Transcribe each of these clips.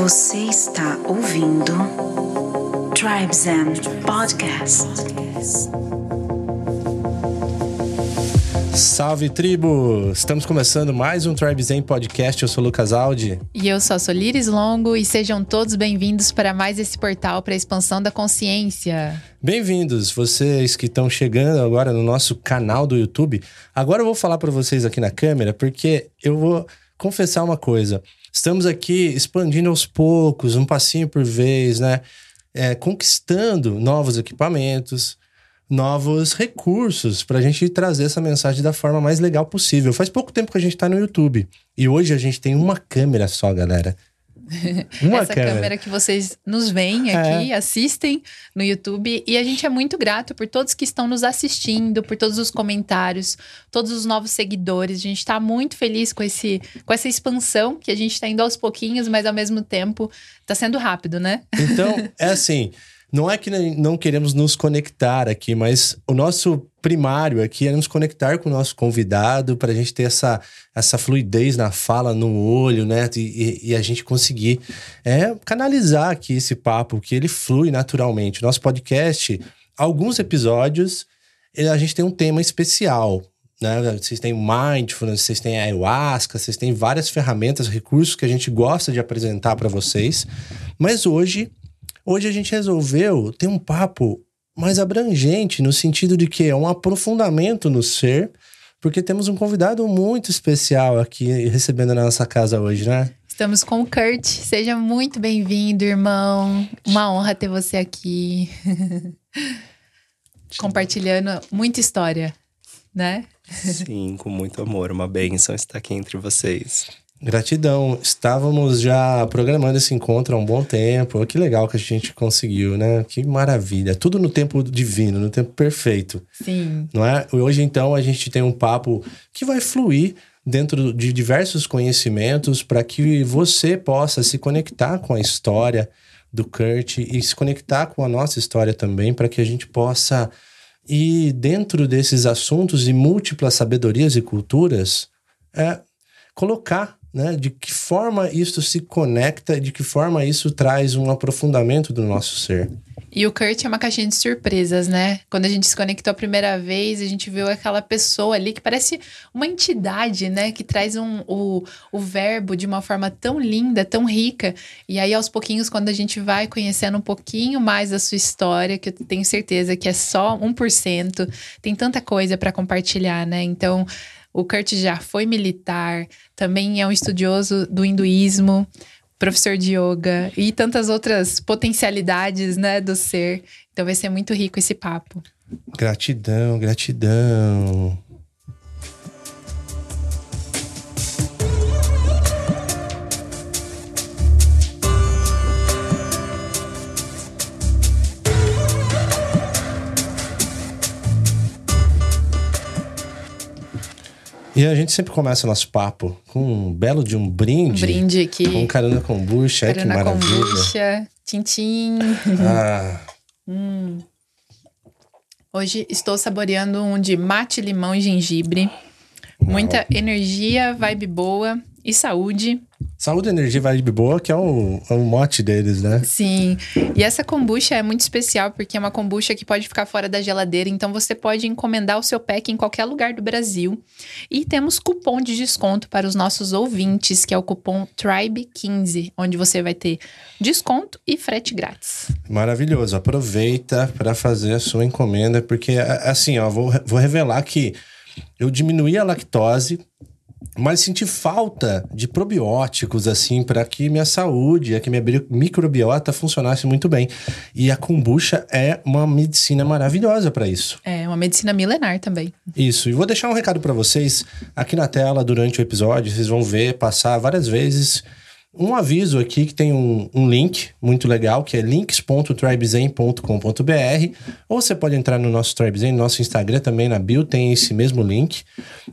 Você está ouvindo Tribes and Podcast. Salve tribo! Estamos começando mais um Tribe Zen Podcast. Eu sou o Lucas Aldi. E eu sou a Solires Longo e sejam todos bem-vindos para mais esse portal para a expansão da consciência. Bem-vindos, vocês que estão chegando agora no nosso canal do YouTube. Agora eu vou falar para vocês aqui na câmera porque eu vou confessar uma coisa. Estamos aqui expandindo aos poucos, um passinho por vez, né? É, conquistando novos equipamentos, novos recursos para a gente trazer essa mensagem da forma mais legal possível. Faz pouco tempo que a gente está no YouTube e hoje a gente tem uma câmera só, galera. Uma Essa câmera. câmera. que vocês nos veem aqui, é. assistem no YouTube. E a gente é muito grato por todos que estão nos assistindo, por todos os comentários, todos os novos seguidores. A gente está muito feliz com, esse, com essa expansão que a gente está indo aos pouquinhos, mas ao mesmo tempo está sendo rápido, né? Então, é assim. Não é que não queremos nos conectar aqui, mas o nosso primário aqui é nos conectar com o nosso convidado para a gente ter essa, essa fluidez na fala, no olho, né? E, e, a gente conseguir é, canalizar aqui esse papo, que ele flui naturalmente. Nosso podcast, alguns episódios, a gente tem um tema especial. Né? Vocês têm mindfulness, vocês têm ayahuasca, vocês têm várias ferramentas, recursos que a gente gosta de apresentar para vocês. Mas hoje Hoje a gente resolveu ter um papo mais abrangente, no sentido de que é um aprofundamento no ser, porque temos um convidado muito especial aqui recebendo na nossa casa hoje, né? Estamos com o Kurt. Seja muito bem-vindo, irmão. Uma honra ter você aqui. Compartilhando muita história, né? Sim, com muito amor. Uma bênção estar aqui entre vocês. Gratidão. Estávamos já programando esse encontro há um bom tempo. Que legal que a gente conseguiu, né? Que maravilha. Tudo no tempo divino, no tempo perfeito. Sim. Não é? Hoje, então, a gente tem um papo que vai fluir dentro de diversos conhecimentos para que você possa se conectar com a história do Kurt e se conectar com a nossa história também, para que a gente possa ir dentro desses assuntos e múltiplas sabedorias e culturas, é, colocar né? De que forma isso se conecta, de que forma isso traz um aprofundamento do nosso ser. E o Kurt é uma caixinha de surpresas, né? Quando a gente se conectou a primeira vez, a gente viu aquela pessoa ali que parece uma entidade, né? Que traz um, o, o verbo de uma forma tão linda, tão rica. E aí, aos pouquinhos, quando a gente vai conhecendo um pouquinho mais da sua história, que eu tenho certeza que é só 1%, tem tanta coisa para compartilhar, né? Então, o Kurt já foi militar, também é um estudioso do hinduísmo, professor de yoga e tantas outras potencialidades, né, do ser. Então vai ser muito rico esse papo. Gratidão, gratidão. E a gente sempre começa o nosso papo com um belo de um brinde. Um brinde aqui. Com Caruna Kombucha. Caruna que maravilha. Kombucha, tintim. Ah. hum. Hoje estou saboreando um de mate, limão e gengibre. Muita energia, vibe boa e saúde. Saúde, energia, vibe boa, que é o, é o mote deles, né? Sim. E essa kombucha é muito especial porque é uma kombucha que pode ficar fora da geladeira, então você pode encomendar o seu pack em qualquer lugar do Brasil. E temos cupom de desconto para os nossos ouvintes, que é o cupom TRIBE15, onde você vai ter desconto e frete grátis. Maravilhoso. Aproveita para fazer a sua encomenda, porque assim, ó, vou, vou revelar que eu diminuí a lactose mas senti falta de probióticos, assim, para que minha saúde, que minha microbiota funcionasse muito bem. E a kombucha é uma medicina maravilhosa para isso. É, uma medicina milenar também. Isso. E vou deixar um recado para vocês aqui na tela durante o episódio. Vocês vão ver passar várias vezes um aviso aqui que tem um, um link muito legal, que é links.tribezen.com.br, ou você pode entrar no nosso Tribezen, no nosso Instagram também, na bio tem esse mesmo link,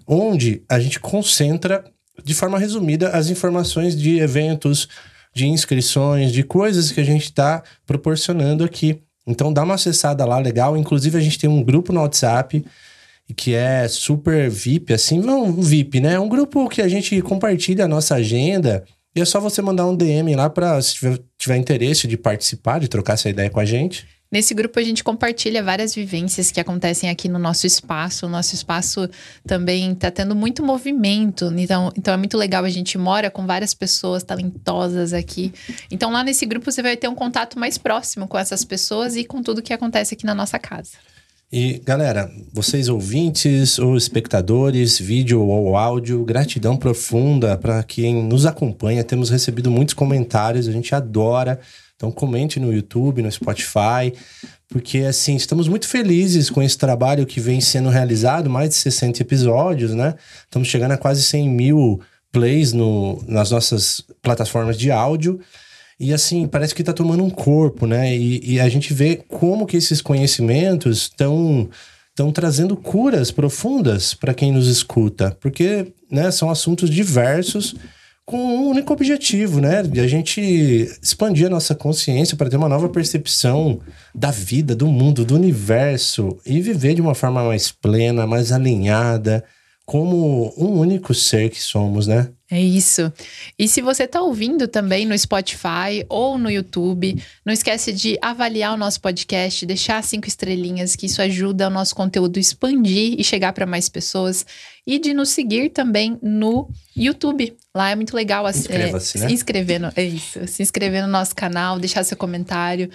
onde a gente concentra de forma resumida as informações de eventos, de inscrições, de coisas que a gente está proporcionando aqui. Então dá uma acessada lá, legal. Inclusive a gente tem um grupo no WhatsApp que é super VIP, assim, não VIP, né? É um grupo que a gente compartilha a nossa agenda E é só você mandar um DM lá para se tiver, tiver interesse de participar, de trocar essa ideia com a gente. Nesse grupo a gente compartilha várias vivências que acontecem aqui no nosso espaço. O nosso espaço também está tendo muito movimento, então, então é muito legal. A gente mora com várias pessoas talentosas aqui. Então lá nesse grupo você vai ter um contato mais próximo com essas pessoas e com tudo que acontece aqui na nossa casa. E galera, vocês ouvintes ou espectadores, vídeo ou áudio, gratidão profunda para quem nos acompanha. Temos recebido muitos comentários, a gente adora. Então comente no YouTube, no Spotify, porque assim, estamos muito felizes com esse trabalho que vem sendo realizado, mais de 60 episódios, né? Estamos chegando a quase 100 mil plays no, nas nossas plataformas de áudio. E assim, parece que está tomando um corpo, né? E, e, a gente vê como que esses conhecimentos estão estão trazendo curas profundas para quem nos escuta, porque né, são assuntos diversos com um único objetivo, né? De a gente expandir a nossa consciência para ter uma nova percepção da vida, do mundo, do universo e viver de uma forma mais plena, mais alinhada, como um único ser que somos, né? É isso. E se você está ouvindo também no Spotify ou no YouTube, não esquece de avaliar o nosso podcast, deixar cinco estrelinhas, que isso ajuda o nosso conteúdo expandir e chegar para mais pessoas. E de nos seguir também no YouTube. Lá é muito legal. É, né? Se inscrever no, é isso. Se inscrever no nosso canal, deixar seu comentário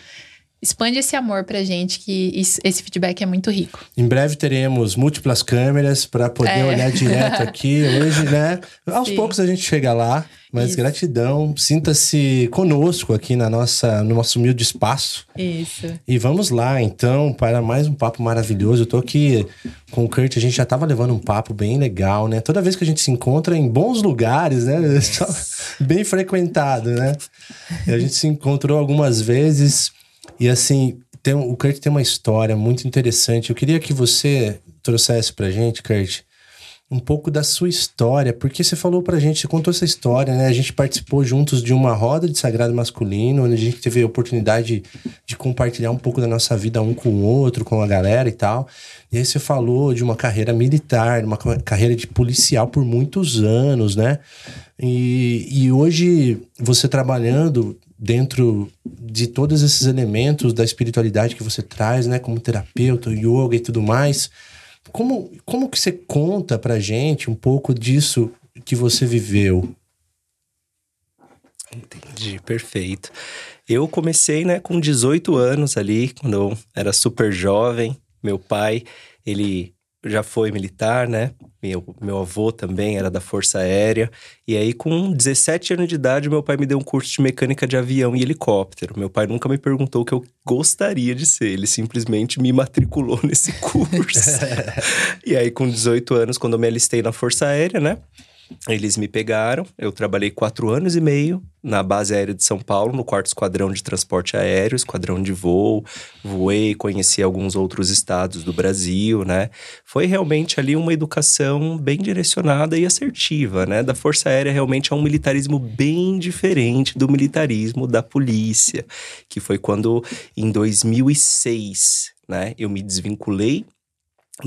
expande esse amor pra gente, que isso, esse feedback é muito rico. Em breve teremos múltiplas câmeras para poder é. olhar direto aqui. Hoje, né? Aos Sim. poucos a gente chega lá, mas isso. gratidão. Sinta-se conosco aqui na nossa, no nosso humilde espaço. Isso. E vamos lá, então, para mais um papo maravilhoso. Eu tô aqui com o Kurt, a gente já tava levando um papo bem legal, né? Toda vez que a gente se encontra em bons lugares, né? bem frequentado, né? E a gente se encontrou algumas vezes e assim, tem, o Kurt tem uma história muito interessante. Eu queria que você trouxesse pra gente, Kurt, um pouco da sua história, porque você falou pra gente, você contou essa história, né? A gente participou juntos de uma roda de sagrado masculino, onde a gente teve a oportunidade de compartilhar um pouco da nossa vida um com o outro, com a galera e tal. E aí você falou de uma carreira militar, uma carreira de policial por muitos anos, né? E, e hoje você trabalhando dentro de todos esses elementos da espiritualidade que você traz, né, como terapeuta, yoga e tudo mais, como, como que você conta pra gente um pouco disso que você viveu? Entendi, perfeito. Eu comecei, né, com 18 anos ali, quando eu era super jovem. Meu pai, ele já foi militar, né? Meu, meu avô também era da Força Aérea. E aí, com 17 anos de idade, meu pai me deu um curso de mecânica de avião e helicóptero. Meu pai nunca me perguntou o que eu gostaria de ser, ele simplesmente me matriculou nesse curso. e aí, com 18 anos, quando eu me alistei na Força Aérea, né? Eles me pegaram, eu trabalhei quatro anos e meio na base aérea de São Paulo, no quarto esquadrão de transporte aéreo, esquadrão de voo. Voei, conheci alguns outros estados do Brasil, né? Foi realmente ali uma educação bem direcionada e assertiva, né? Da Força Aérea realmente é um militarismo bem diferente do militarismo da polícia, que foi quando em 2006, né, eu me desvinculei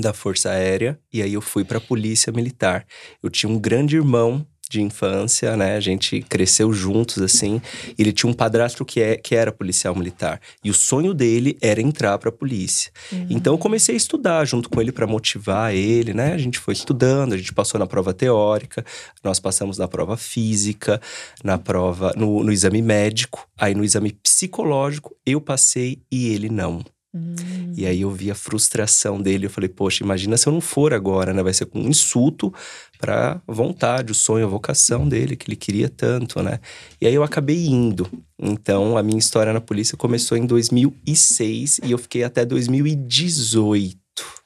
da Força Aérea e aí eu fui para a Polícia Militar. Eu tinha um grande irmão de infância, né? A gente cresceu juntos assim. Ele tinha um padrasto que, é, que era policial militar e o sonho dele era entrar para a polícia. Uhum. Então eu comecei a estudar junto com ele para motivar ele, né? A gente foi estudando, a gente passou na prova teórica, nós passamos na prova física, na prova no, no exame médico, aí no exame psicológico eu passei e ele não. E aí eu vi a frustração dele. Eu falei, poxa, imagina se eu não for agora, né? Vai ser um insulto para vontade, o sonho, a vocação dele, que ele queria tanto, né? E aí eu acabei indo. Então a minha história na polícia começou em 2006 e eu fiquei até 2018.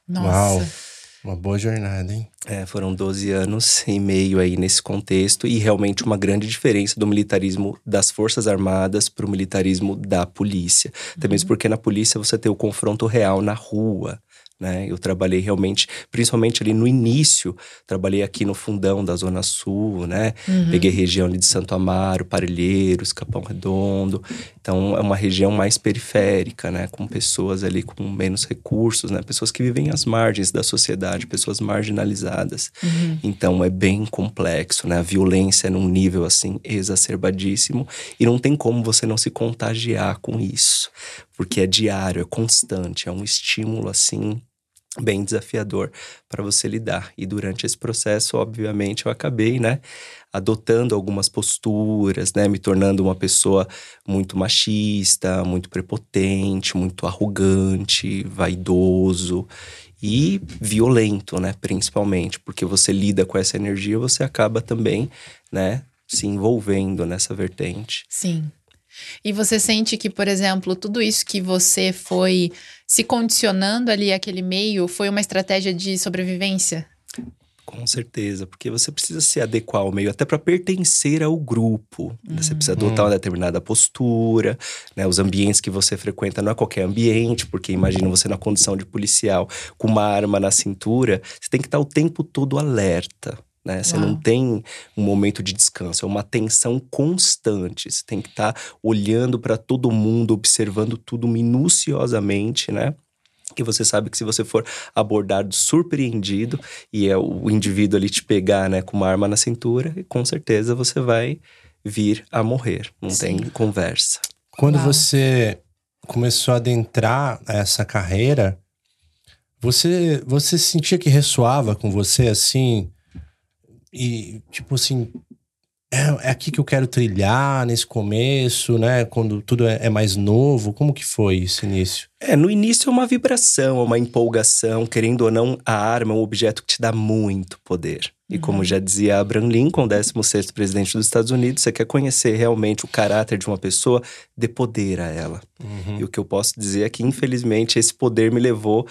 Nossa. Uau. Uma boa jornada, hein? É, foram 12 anos e meio aí nesse contexto e realmente uma grande diferença do militarismo das Forças Armadas para o militarismo da polícia. Até mesmo uhum. porque na polícia você tem o confronto real na rua. Né? Eu trabalhei realmente, principalmente ali no início, trabalhei aqui no fundão da Zona Sul, né? Uhum. Peguei região ali de Santo Amaro, Parelheiros, Capão Redondo. Então é uma região mais periférica, né, com pessoas ali com menos recursos, né, pessoas que vivem às margens da sociedade, pessoas marginalizadas. Uhum. Então é bem complexo, né? A violência é num nível assim exacerbadíssimo e não tem como você não se contagiar com isso, porque é diário, é constante, é um estímulo assim bem desafiador para você lidar. E durante esse processo, obviamente, eu acabei, né, adotando algumas posturas, né, me tornando uma pessoa muito machista, muito prepotente, muito arrogante, vaidoso e violento, né, principalmente, porque você lida com essa energia, você acaba também, né, se envolvendo nessa vertente. Sim. E você sente que, por exemplo, tudo isso que você foi se condicionando ali aquele meio foi uma estratégia de sobrevivência? Com certeza, porque você precisa se adequar ao meio, até para pertencer ao grupo. Né? Você precisa adotar uma determinada postura, né? Os ambientes que você frequenta não é qualquer ambiente, porque imagina você na condição de policial, com uma arma na cintura, você tem que estar o tempo todo alerta. Né? Você Uau. não tem um momento de descanso, é uma tensão constante. Você tem que estar olhando para todo mundo, observando tudo minuciosamente, né? Que você sabe que se você for abordado surpreendido e é o indivíduo ali te pegar, né, com uma arma na cintura, com certeza você vai vir a morrer. Não Sim. tem conversa. Quando Uau. você começou a adentrar essa carreira, você, você sentia que ressoava com você assim? E, tipo assim, é, é aqui que eu quero trilhar nesse começo, né? Quando tudo é, é mais novo. Como que foi esse início? É, no início é uma vibração, é uma empolgação. Querendo ou não, a arma é um objeto que te dá muito poder. E como já dizia Abraham Lincoln, 16º presidente dos Estados Unidos, você quer conhecer realmente o caráter de uma pessoa, dê poder a ela. E o que eu posso dizer é que, infelizmente, esse poder me levou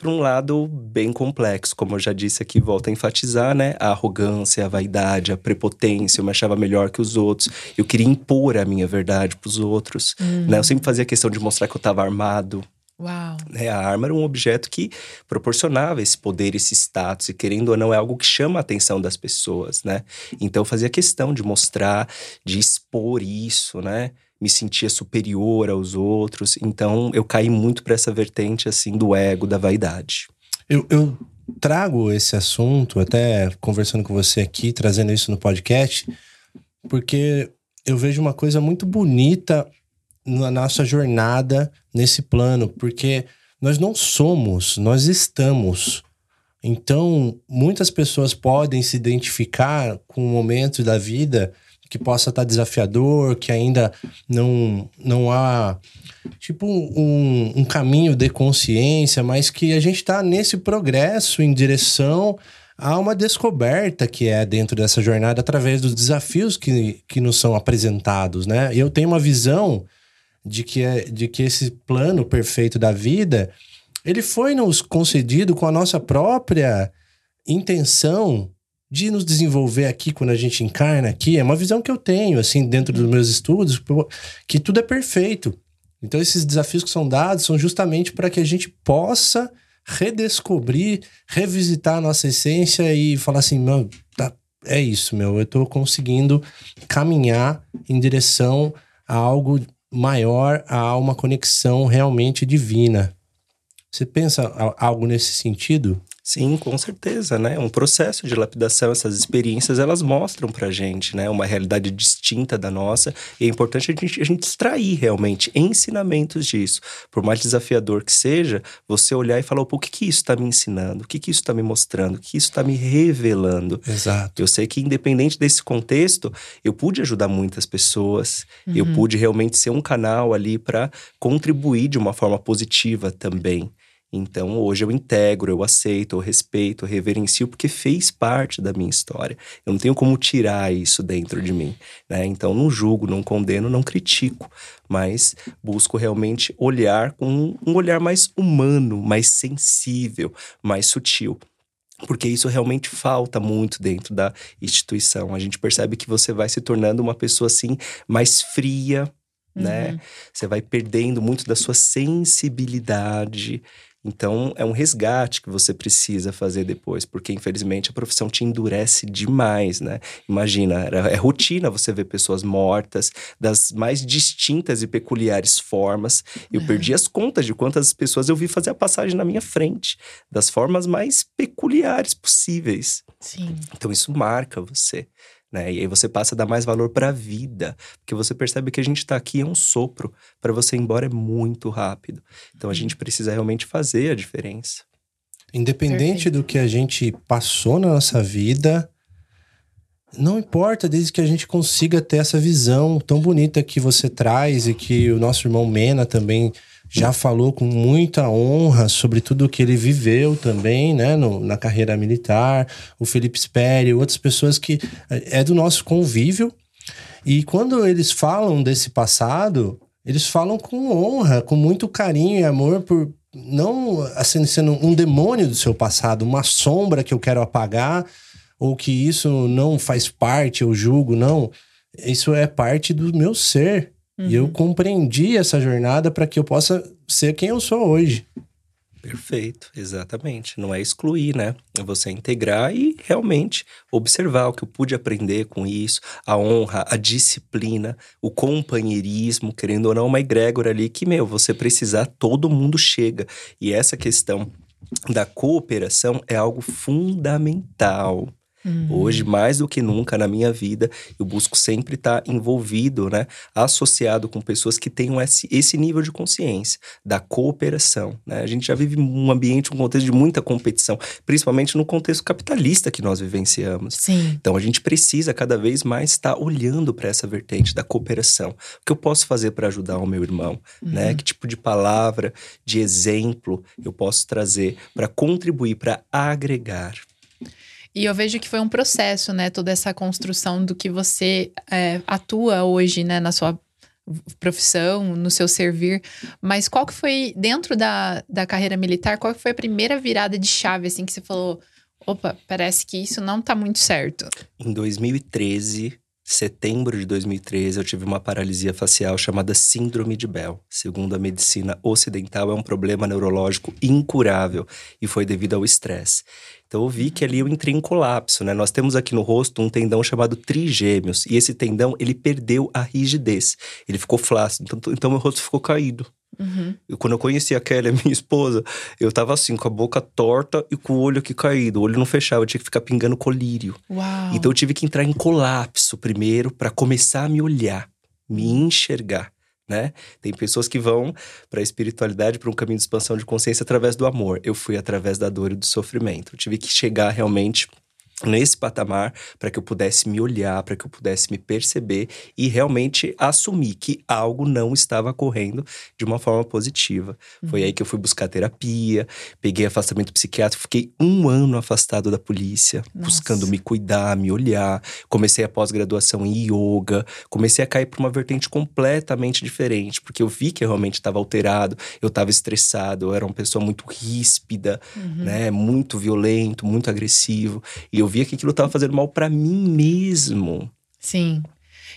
para um lado bem complexo, como eu já disse aqui, volto a enfatizar, né? A arrogância, a vaidade, a prepotência, eu me achava melhor que os outros. Eu queria impor a minha verdade para os outros, né? Eu sempre fazia questão de mostrar que eu estava armado, Uau. né? A arma era um objeto que proporcionava esse poder, esse status, e querendo ou não, é algo que chama a atenção das pessoas, né? Então eu fazia questão de mostrar, de expor isso, né? Me sentia superior aos outros. Então eu caí muito para essa vertente, assim, do ego, da vaidade. Eu, eu trago esse assunto, até conversando com você aqui, trazendo isso no podcast, porque eu vejo uma coisa muito bonita na nossa jornada nesse plano, porque nós não somos, nós estamos. Então, muitas pessoas podem se identificar com um momento da vida que possa estar desafiador, que ainda não, não há tipo um, um caminho de consciência, mas que a gente está nesse progresso em direção a uma descoberta que é dentro dessa jornada através dos desafios que, que nos são apresentados, né? Eu tenho uma visão de que, é, de que esse plano perfeito da vida ele foi nos concedido com a nossa própria intenção de nos desenvolver aqui quando a gente encarna aqui. É uma visão que eu tenho, assim, dentro dos meus estudos, que tudo é perfeito. Então, esses desafios que são dados são justamente para que a gente possa redescobrir, revisitar a nossa essência e falar assim, não, tá, é isso, meu, eu tô conseguindo caminhar em direção a algo maior, a uma conexão realmente divina. Você pensa algo nesse sentido? Sim, com certeza, né? Um processo de lapidação, essas experiências, elas mostram pra gente, né? Uma realidade distinta da nossa. E é importante a gente, a gente extrair realmente ensinamentos disso. Por mais desafiador que seja, você olhar e falar, "Pô, o que que isso tá me ensinando? O que que isso tá me mostrando? O que isso tá me revelando? Exato. Eu sei que, independente desse contexto, eu pude ajudar muitas pessoas, eu pude realmente ser um canal ali para contribuir de uma forma positiva também. Então, hoje eu integro, eu aceito, eu respeito, eu reverencio, porque fez parte da minha história. Eu não tenho como tirar isso dentro de mim. Né? Então, não julgo, não condeno, não critico, mas busco realmente olhar com um olhar mais humano, mais sensível, mais sutil porque isso realmente falta muito dentro da instituição. A gente percebe que você vai se tornando uma pessoa assim mais fria, né? Você vai perdendo muito da sua sensibilidade Então, é um resgate que você precisa fazer depois, porque infelizmente a profissão te endurece demais, né? Imagina, é rotina você ver pessoas mortas das mais distintas e peculiares formas. Eu perdi as contas de quantas pessoas eu vi fazer a passagem na minha frente, das formas mais peculiares possíveis. Sim. Então, isso marca você. Né? E aí você passa a dar mais valor para a vida, porque você percebe que a gente está aqui é um sopro, para você ir embora é muito rápido. Então a gente precisa realmente fazer a diferença. Independente Perfeito. do que a gente passou na nossa vida, não importa, desde que a gente consiga ter essa visão tão bonita que você traz e que o nosso irmão Mena também já falou com muita honra sobre tudo o que ele viveu também, né, no, na carreira militar, o Felipe Speri, outras pessoas que é, é do nosso convívio. E quando eles falam desse passado, eles falam com honra, com muito carinho e amor por não assim sendo um demônio do seu passado, uma sombra que eu quero apagar ou que isso não faz parte, eu julgo, não. Isso é parte do meu ser. Uhum. E eu compreendi essa jornada para que eu possa ser quem eu sou hoje. Perfeito, exatamente. Não é excluir, né? É você integrar e realmente observar o que eu pude aprender com isso, a honra, a disciplina, o companheirismo, querendo ou não, uma egrégora ali que, meu, você precisar, todo mundo chega. E essa questão da cooperação é algo fundamental. Uhum. Hoje, mais do que nunca na minha vida, eu busco sempre estar envolvido, né? Associado com pessoas que tenham esse, esse nível de consciência, da cooperação. Né? A gente já vive um ambiente, um contexto de muita competição, principalmente no contexto capitalista que nós vivenciamos. Sim. Então, a gente precisa cada vez mais estar olhando para essa vertente da cooperação. O que eu posso fazer para ajudar o meu irmão? Né? Uhum. Né? Que tipo de palavra, de exemplo eu posso trazer para contribuir, para agregar? E eu vejo que foi um processo, né? Toda essa construção do que você é, atua hoje, né? Na sua profissão, no seu servir. Mas qual que foi, dentro da, da carreira militar, qual que foi a primeira virada de chave, assim, que você falou... Opa, parece que isso não tá muito certo. Em 2013, setembro de 2013, eu tive uma paralisia facial chamada Síndrome de Bell. Segundo a medicina ocidental, é um problema neurológico incurável e foi devido ao estresse. Então eu vi que ali eu entrei em colapso, né? Nós temos aqui no rosto um tendão chamado trigêmeos e esse tendão ele perdeu a rigidez, ele ficou flácido, então, então meu rosto ficou caído. Uhum. E quando eu conheci a Kelly, a minha esposa, eu tava assim, com a boca torta e com o olho aqui caído. O olho não fechava, eu tinha que ficar pingando colírio. Uau. Então eu tive que entrar em colapso primeiro para começar a me olhar, me enxergar né? Tem pessoas que vão para a espiritualidade, para um caminho de expansão de consciência através do amor. Eu fui através da dor e do sofrimento. Eu tive que chegar realmente nesse patamar para que eu pudesse me olhar, para que eu pudesse me perceber e realmente assumir que algo não estava correndo de uma forma positiva. Uhum. Foi aí que eu fui buscar terapia, peguei afastamento psiquiátrico, fiquei um ano afastado da polícia, Nossa. buscando me cuidar, me olhar. Comecei a pós-graduação em yoga, comecei a cair para uma vertente completamente diferente, porque eu vi que eu realmente estava alterado, eu estava estressado, eu era uma pessoa muito ríspida, uhum. né, muito violento, muito agressivo, e eu via que aquilo estava fazendo mal para mim mesmo. Sim.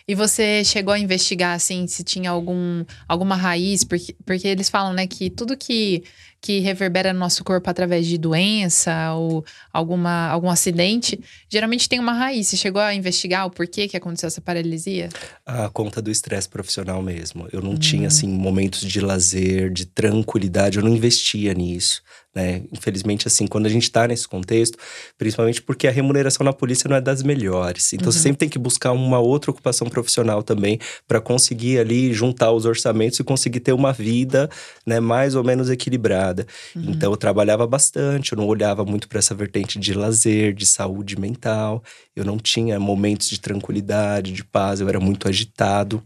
E você chegou a investigar, assim, se tinha algum, alguma raiz? Porque, porque eles falam, né, que tudo que, que reverbera no nosso corpo através de doença ou alguma, algum acidente, geralmente tem uma raiz. Você chegou a investigar o porquê que aconteceu essa paralisia? A conta do estresse profissional mesmo. Eu não hum. tinha, assim, momentos de lazer, de tranquilidade. Eu não investia nisso né? Infelizmente, assim, quando a gente está nesse contexto, principalmente porque a remuneração na polícia não é das melhores. Então, uhum. você sempre tem que buscar uma outra ocupação profissional também para conseguir ali juntar os orçamentos e conseguir ter uma vida, né, mais ou menos equilibrada. Uhum. Então, eu trabalhava bastante, eu não olhava muito para essa vertente de lazer, de saúde mental. Eu não tinha momentos de tranquilidade, de paz, eu era muito agitado.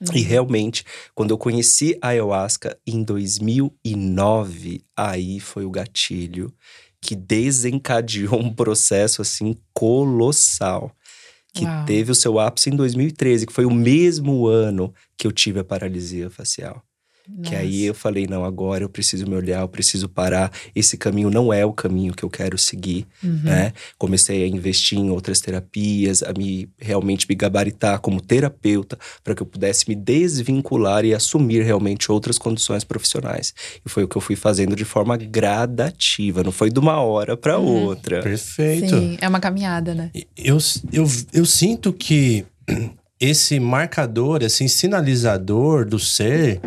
Uhum. E realmente, quando eu conheci a ayahuasca em 2009, aí foi o gatilho que desencadeou um processo assim colossal. Que Uau. teve o seu ápice em 2013, que foi o mesmo ano que eu tive a paralisia facial. Que aí eu falei, não, agora eu preciso me olhar, eu preciso parar. Esse caminho não é o caminho que eu quero seguir, Uhum. né? Comecei a investir em outras terapias, a me realmente me gabaritar como terapeuta para que eu pudesse me desvincular e assumir realmente outras condições profissionais. E foi o que eu fui fazendo de forma gradativa, não foi de uma hora para Uhum. outra. Perfeito. Sim, é uma caminhada, né? Eu, eu, eu sinto que esse marcador, esse sinalizador do ser,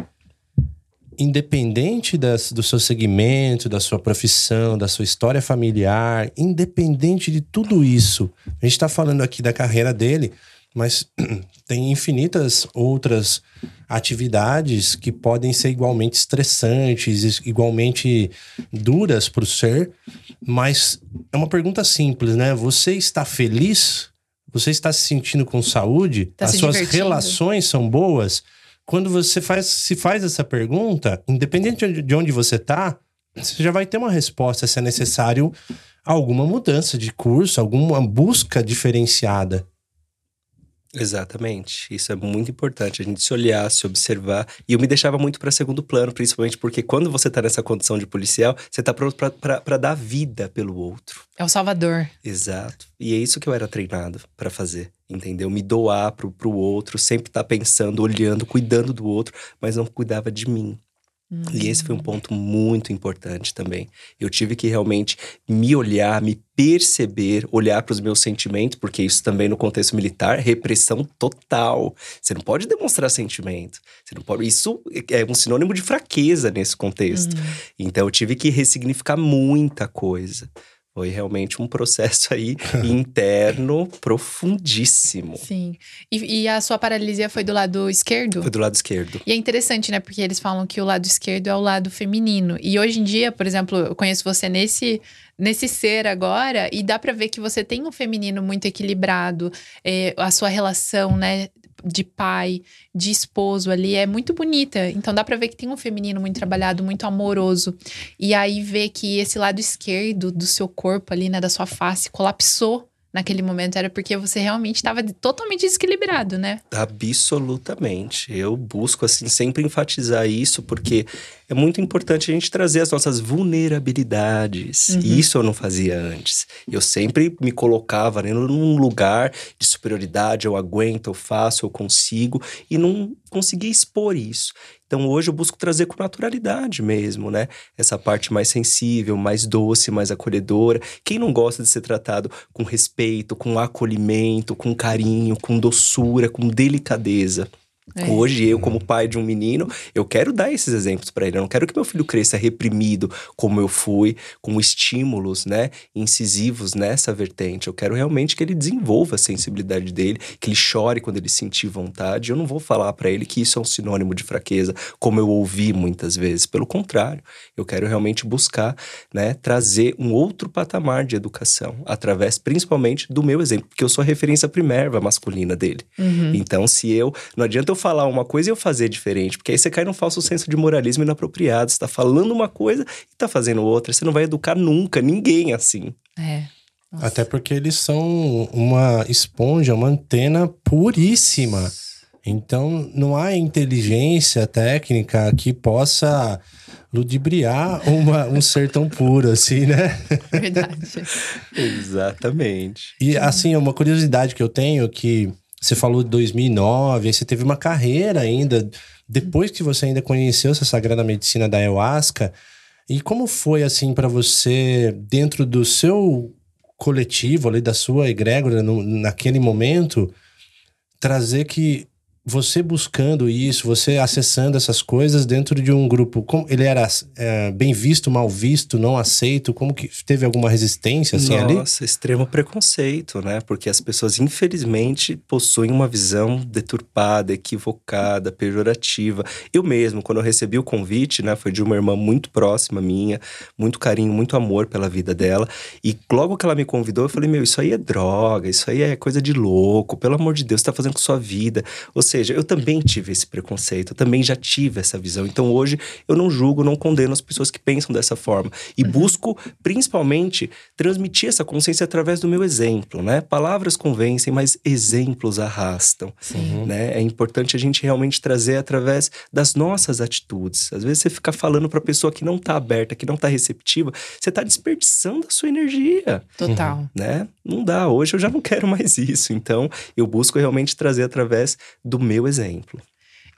independente das, do seu segmento, da sua profissão, da sua história familiar, independente de tudo isso, a gente está falando aqui da carreira dele, mas tem infinitas outras atividades que podem ser igualmente estressantes, igualmente duras para o ser, mas é uma pergunta simples, né? Você está feliz? Você está se sentindo com saúde? Tá As suas divertindo? relações são boas? Quando você faz, se faz essa pergunta, independente de- de onde você está, você já vai ter uma resposta se é necessário alguma mudança de curso, alguma busca diferenciada. Exatamente. Isso é muito importante, a gente se olhar, se observar. E eu me deixava muito para segundo plano, principalmente porque quando você tá nessa condição de policial, você tá pronto para dar vida pelo outro. É o Salvador. Exato. E é isso que eu era treinado para fazer, entendeu? Me doar pro, pro outro, sempre estar pensando, olhando, cuidando do outro, mas não cuidava de mim. E esse foi um ponto muito importante também. Eu tive que realmente me olhar, me perceber, olhar para os meus sentimentos, porque isso também no contexto militar, repressão total. Você não pode demonstrar sentimento. Você não pode. Isso é um sinônimo de fraqueza nesse contexto. Então eu tive que ressignificar muita coisa. Foi realmente um processo aí interno profundíssimo. Sim. E, e a sua paralisia foi do lado esquerdo? Foi do lado esquerdo. E é interessante, né? Porque eles falam que o lado esquerdo é o lado feminino. E hoje em dia, por exemplo, eu conheço você nesse, nesse ser agora, e dá pra ver que você tem um feminino muito equilibrado. É, a sua relação, né? De pai, de esposo ali é muito bonita. Então dá pra ver que tem um feminino muito trabalhado, muito amoroso. E aí ver que esse lado esquerdo do seu corpo ali, né? Da sua face, colapsou naquele momento. Era porque você realmente estava totalmente desequilibrado, né? Absolutamente. Eu busco, assim, sempre enfatizar isso, porque é muito importante a gente trazer as nossas vulnerabilidades. Uhum. Isso eu não fazia antes. Eu sempre me colocava né, num lugar de superioridade, eu aguento, eu faço, eu consigo, e não conseguia expor isso. Então hoje eu busco trazer com naturalidade mesmo, né? Essa parte mais sensível, mais doce, mais acolhedora. Quem não gosta de ser tratado com respeito, com acolhimento, com carinho, com doçura, com delicadeza? É. Hoje, eu, como pai de um menino, eu quero dar esses exemplos para ele. Eu não quero que meu filho cresça reprimido como eu fui, com estímulos, né, incisivos nessa vertente. Eu quero realmente que ele desenvolva a sensibilidade dele, que ele chore quando ele sentir vontade. Eu não vou falar para ele que isso é um sinônimo de fraqueza, como eu ouvi muitas vezes. Pelo contrário, eu quero realmente buscar, né, trazer um outro patamar de educação, através principalmente do meu exemplo, porque eu sou a referência primária masculina dele. Uhum. Então, se eu. Não adianta eu falar uma coisa e eu fazer diferente, porque aí você cai num falso senso de moralismo inapropriado. Você tá falando uma coisa e tá fazendo outra. Você não vai educar nunca ninguém assim. É. Nossa. Até porque eles são uma esponja, uma antena puríssima. Então, não há inteligência técnica que possa ludibriar uma- um ser tão puro assim, né? Verdade. Exatamente. E assim, uma curiosidade que eu tenho que você falou de 2009, aí você teve uma carreira ainda depois que você ainda conheceu essa sagrada medicina da ayahuasca. E como foi assim para você dentro do seu coletivo ali da sua egrégora no- naquele momento trazer que você buscando isso, você acessando essas coisas dentro de um grupo, como ele era é, bem visto, mal visto, não aceito, como que teve alguma resistência assim ali? Nossa, extremo preconceito, né? Porque as pessoas, infelizmente, possuem uma visão deturpada, equivocada, pejorativa. Eu mesmo, quando eu recebi o convite, né? Foi de uma irmã muito próxima minha, muito carinho, muito amor pela vida dela. E logo que ela me convidou, eu falei: Meu, isso aí é droga, isso aí é coisa de louco, pelo amor de Deus, você tá fazendo com sua vida. Ou seja, seja, eu também tive esse preconceito, eu também já tive essa visão. Então hoje eu não julgo, não condeno as pessoas que pensam dessa forma. E uhum. busco, principalmente, transmitir essa consciência através do meu exemplo, né? Palavras convencem, mas exemplos arrastam. Sim. Né? É importante a gente realmente trazer através das nossas atitudes. Às vezes você fica falando para pessoa que não está aberta, que não está receptiva, você está desperdiçando a sua energia. Total. Né? Não dá. Hoje eu já não quero mais isso. Então, eu busco realmente trazer através do meu exemplo.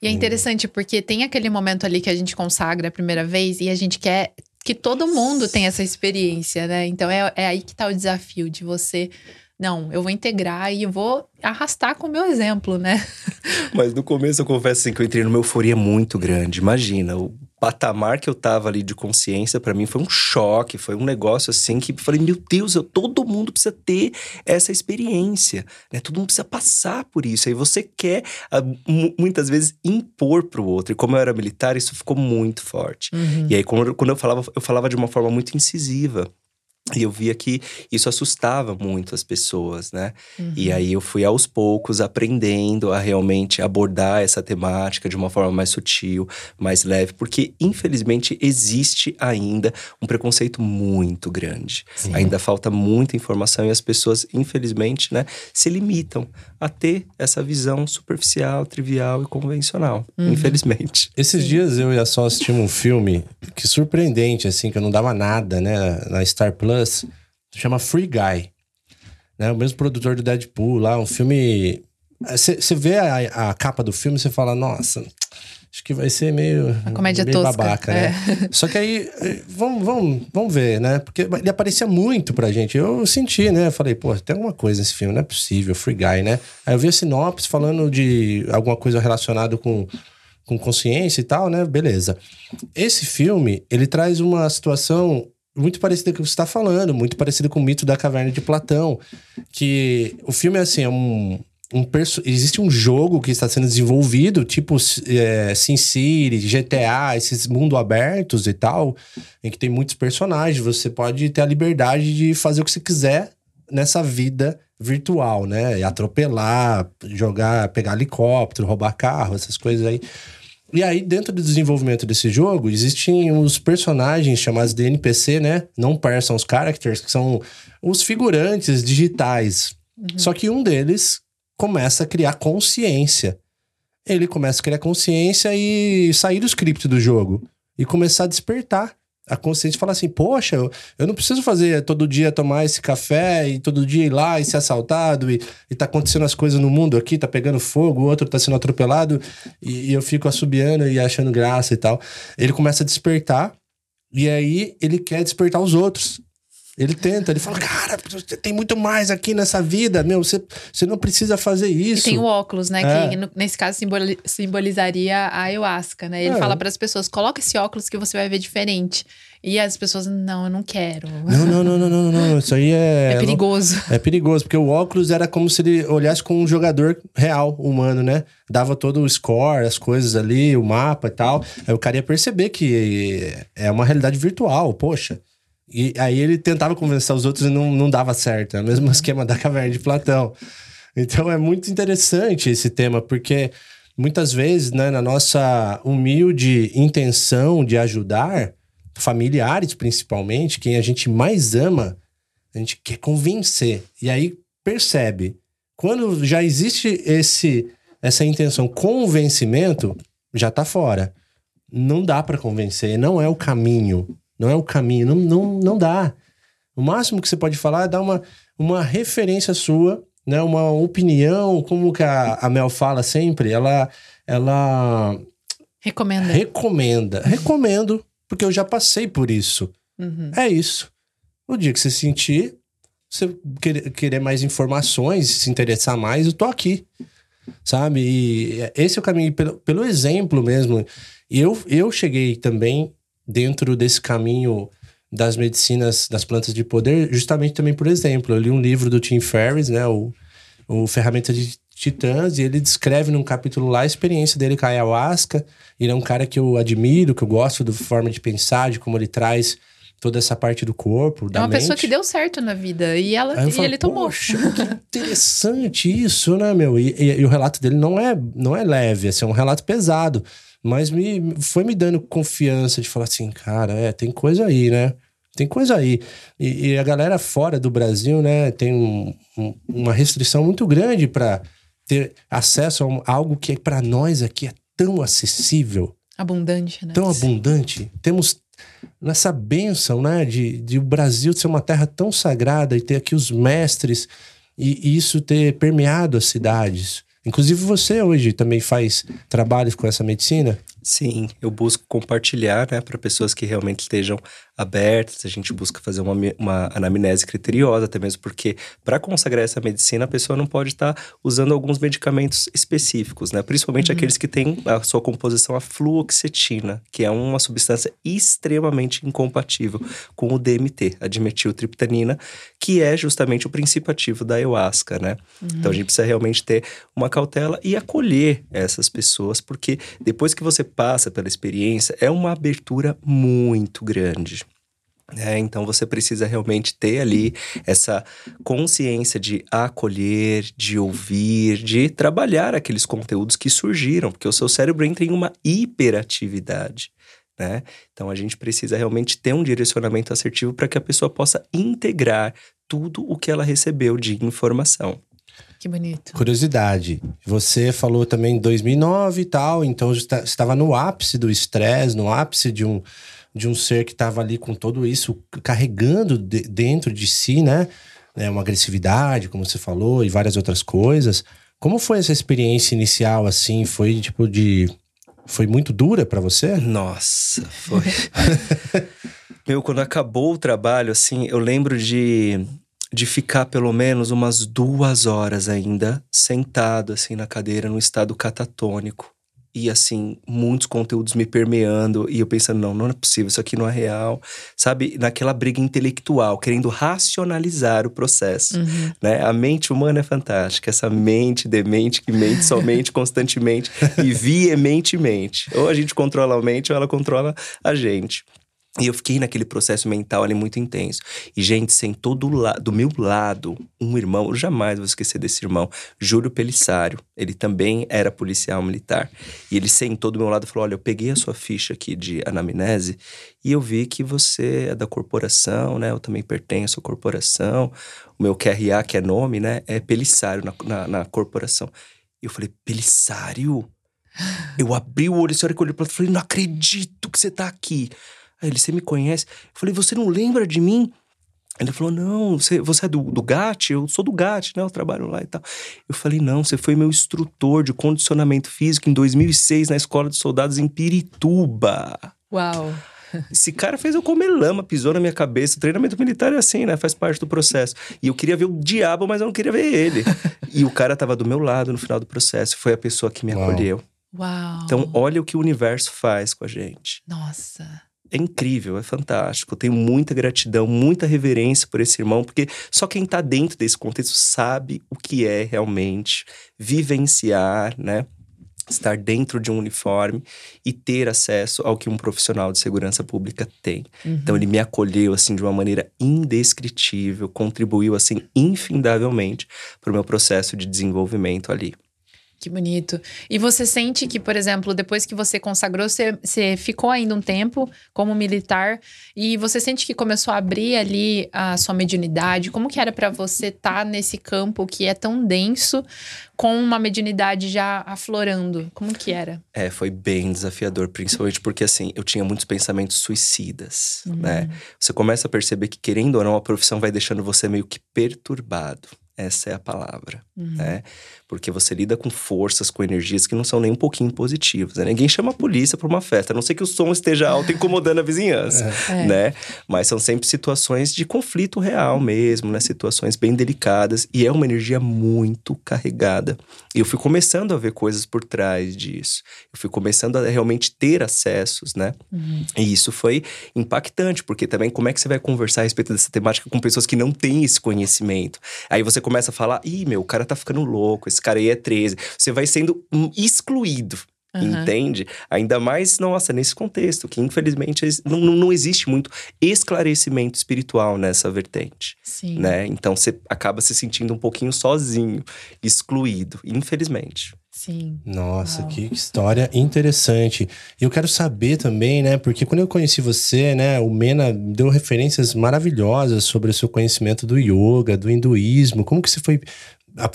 E é interessante porque tem aquele momento ali que a gente consagra a primeira vez e a gente quer que todo mundo tenha essa experiência, né? Então é, é aí que tá o desafio de você não, eu vou integrar e vou arrastar com o meu exemplo, né? Mas no começo eu confesso assim que eu entrei numa euforia muito grande. Imagina, o patamar que eu tava ali de consciência para mim foi um choque, foi um negócio assim que falei, meu Deus, eu, todo mundo precisa ter essa experiência, né? Todo mundo precisa passar por isso. Aí você quer ah, muitas vezes impor pro outro. E como eu era militar, isso ficou muito forte. Uhum. E aí quando eu falava, eu falava de uma forma muito incisiva. E eu via que isso assustava muito as pessoas, né? Uhum. E aí eu fui aos poucos aprendendo a realmente abordar essa temática de uma forma mais sutil, mais leve, porque infelizmente existe ainda um preconceito muito grande. Sim. Ainda falta muita informação e as pessoas, infelizmente, né, se limitam a ter essa visão superficial, trivial e convencional, uhum. infelizmente. Esses dias eu e a Sol assistimos um filme que surpreendente, assim, que eu não dava nada, né, na Star Plus Plus, chama Free Guy. Né? O mesmo produtor do Deadpool lá, um filme. Você vê a, a, capa do filme e você fala, nossa, acho que vai ser meio. A comédia meio tosca. babaca, é. né? Só que aí, vamos, vamos, vamos ver, né? Porque ele aparecia muito pra gente. Eu senti, né? Falei, pô, tem alguma coisa nesse filme, não é possível, Free Guy, né? Aí eu vi a sinopse falando de alguma coisa relacionada com com consciência e tal, né? Beleza. Esse filme, ele traz uma situação muito parecida com o que você está falando, muito parecida com o mito da caverna de Platão. Que o filme é assim, é um. Um existe um jogo que está sendo desenvolvido, tipo é, SimCity, GTA, esses mundo abertos e tal, em que tem muitos personagens. Você pode ter a liberdade de fazer o que você quiser nessa vida virtual, né? E atropelar, jogar, pegar helicóptero, roubar carro, essas coisas aí. E aí, dentro do desenvolvimento desse jogo, existem os personagens chamados de NPC, né? Não persons characters, que são os figurantes digitais. Uhum. Só que um deles começa a criar consciência. Ele começa a criar consciência e sair do script do jogo. E começar a despertar a consciência fala assim: poxa, eu, eu não preciso fazer todo dia tomar esse café e todo dia ir lá e ser assaltado e, e tá acontecendo as coisas no mundo aqui, tá pegando fogo, o outro tá sendo atropelado e, e eu fico assobiando e achando graça e tal. Ele começa a despertar e aí ele quer despertar os outros. Ele tenta, ele fala, cara, tem muito mais aqui nessa vida, meu, você, você não precisa fazer isso. E tem o óculos, né, é. que nesse caso simbolizaria a ayahuasca, né? Ele é. fala para as pessoas, coloca esse óculos que você vai ver diferente. E as pessoas, não, eu não quero. Não, não, não, não, não, não. Isso aí é. É perigoso. É perigoso, porque o óculos era como se ele olhasse com um jogador real, humano, né? Dava todo o score, as coisas ali, o mapa e tal. Aí o cara ia perceber que é uma realidade virtual, poxa. E aí ele tentava convencer os outros e não, não dava certo. É o mesmo esquema da caverna de Platão. Então é muito interessante esse tema, porque muitas vezes, né, na nossa humilde intenção de ajudar, familiares principalmente, quem a gente mais ama, a gente quer convencer. E aí percebe, quando já existe esse essa intenção convencimento, já tá fora. Não dá para convencer, não é o caminho. Não é o caminho, não, não, não dá. O máximo que você pode falar é dar uma, uma referência sua, né? Uma opinião, como que a, a Mel fala sempre, ela ela recomenda. Recomenda. Recomendo, porque eu já passei por isso. Uhum. É isso. O dia que você sentir, você querer, querer mais informações, se interessar mais, eu tô aqui. Sabe? E esse é o caminho, pelo, pelo exemplo mesmo. Eu, eu cheguei também dentro desse caminho das medicinas das plantas de poder, justamente também por exemplo. Eu li um livro do Tim Ferriss, né, o, o Ferramenta de Titãs, e ele descreve num capítulo lá a experiência dele com a ayahuasca. Ele é um cara que eu admiro, que eu gosto da forma de pensar, de como ele traz toda essa parte do corpo, da É uma mente. pessoa que deu certo na vida e, ela, e falo, ele tomou. Poxa, que interessante isso, né, meu? E, e- e o relato dele não é, não é leve, assim, é um relato pesado. Mas me, foi me dando confiança de falar assim, cara, é, tem coisa aí, né? Tem coisa aí. E, e a galera fora do Brasil, né, tem um- um- uma restrição muito grande para ter acesso a um- algo que para nós aqui é tão acessível Abundante, né? tão abundante. Temos nessa bênção, né, de, de o Brasil ser uma terra tão sagrada e ter aqui os mestres e, e isso ter permeado as cidades. Inclusive você hoje também faz trabalhos com essa medicina. Sim, eu busco compartilhar, né, para pessoas que realmente estejam abertas. A gente busca fazer uma, uma anamnese criteriosa, até mesmo porque para consagrar essa medicina, a pessoa não pode estar usando alguns medicamentos específicos, né? Principalmente aqueles que têm a sua composição a fluoxetina, que é uma substância extremamente incompatível com o DMT, a dimetiltriptanina, que é justamente o princípio ativo da ayahuasca, né? Então a gente precisa realmente ter uma cautela e acolher essas pessoas, porque depois que você passa pela experiência, é uma abertura muito grande. Né? então você precisa realmente ter ali essa consciência de acolher, de ouvir, de trabalhar aqueles conteúdos que surgiram, porque o seu cérebro entra em uma hiperatividade. Né? Então a gente precisa realmente ter um direcionamento assertivo para que a pessoa possa integrar tudo o que ela recebeu de informação. Que bonito. Curiosidade, você falou também em 2009 e tal, então você estava no ápice do estresse, no ápice de um, de um ser que estava ali com tudo isso carregando de- dentro de si, né? É, uma agressividade, como você falou, e várias outras coisas. Como foi essa experiência inicial, assim? Foi tipo de. Foi muito dura pra você? Nossa, foi. Meu, quando acabou o trabalho, assim, eu lembro de, de ficar pelo menos umas duas horas ainda sentado, assim, na cadeira, num estado catatônico. E, assim, muitos conteúdos me permeando. E eu pensando, não, não é possível, isso aqui não é real. Sabe, naquela briga intelectual, querendo racionalizar o processo. Uhum. né? A mente humana é fantástica. Essa mente demente que mente somente, constantemente e veementemente. Ou a gente controla a mente ou ela controla a gente. E eu fiquei naquele processo mental ali muito intenso. E, gente, sentou do, la do meu lado um irmão, eu jamais vou esquecer desse irmão, Júlio Pelissário. Ele também era policial militar. E ele sentou do meu lado e falou: Olha, eu peguei a sua ficha aqui de anamnese e eu vi que você é da corporação, né? Eu também pertenço à corporação. O meu QRA, que é nome, né? É Pelissário na, na, na corporação. E eu falei: Pelissário? Eu abri o olho, esse hora que ele, eu falei: Não acredito que você tá aqui. Aí ele, você me conhece? Eu falei, você não lembra de mim? Ele falou, não, você, você é do, do GAT? Eu sou do GAT, né? Eu trabalho lá e tal. Eu falei, não, você foi meu instrutor de condicionamento físico em 2006 na Escola de Soldados em Pirituba. Uau. Esse cara fez eu comer lama, pisou na minha cabeça. O treinamento militar é assim, né? Faz parte do processo. E eu queria ver o diabo, mas eu não queria ver ele. e o cara tava do meu lado no final do processo. Foi a pessoa que me Uau. acolheu. Uau. Então, olha o que o universo faz com a gente Nossa. É incrível, é fantástico. Eu tenho muita gratidão, muita reverência por esse irmão, porque só quem tá dentro desse contexto sabe o que é realmente vivenciar, né? Estar dentro de um uniforme e ter acesso ao que um profissional de segurança pública tem. Uhum. Então ele me acolheu assim de uma maneira indescritível, contribuiu assim infindavelmente para o meu processo de desenvolvimento ali. Que bonito. E você sente que, por exemplo, depois que você consagrou, você, você ficou ainda um tempo como militar e você sente que começou a abrir ali a sua mediunidade? Como que era pra você estar nesse campo que é tão denso com uma mediunidade já aflorando? Como que era? É, foi bem desafiador, principalmente porque assim, eu tinha muitos pensamentos suicidas, Uhum. né? Você começa a perceber que, querendo ou não, a profissão vai deixando você meio que perturbado. Essa é a palavra, Uhum. né? Porque você lida com forças, com energias que não são nem um pouquinho positivas. Né? Ninguém chama a polícia pra uma festa, a não ser que o som esteja alto incomodando a vizinhança, É. né? Mas são sempre situações de conflito real mesmo, né? Situações bem delicadas e é uma energia muito carregada. E eu fui começando a ver coisas por trás disso. Eu fui começando a realmente ter acessos, né? Uhum. E isso foi impactante, porque também como é que você vai conversar a respeito dessa temática com pessoas que não têm esse conhecimento? Aí você começa a falar, ih, meu, o cara tá ficando louco, esse cara aí é 13. Você vai sendo excluído. Aham. entende? Ainda mais, nossa, nesse contexto, que infelizmente não, não, não existe muito esclarecimento espiritual nessa vertente, Sim. né? Então você acaba se sentindo um pouquinho sozinho, excluído, infelizmente. Sim. Nossa, Uau. que história interessante. E eu quero saber também, né? Porque quando eu conheci você, né? O Mena deu referências maravilhosas sobre o seu conhecimento do yoga, do hinduísmo. Como que você foi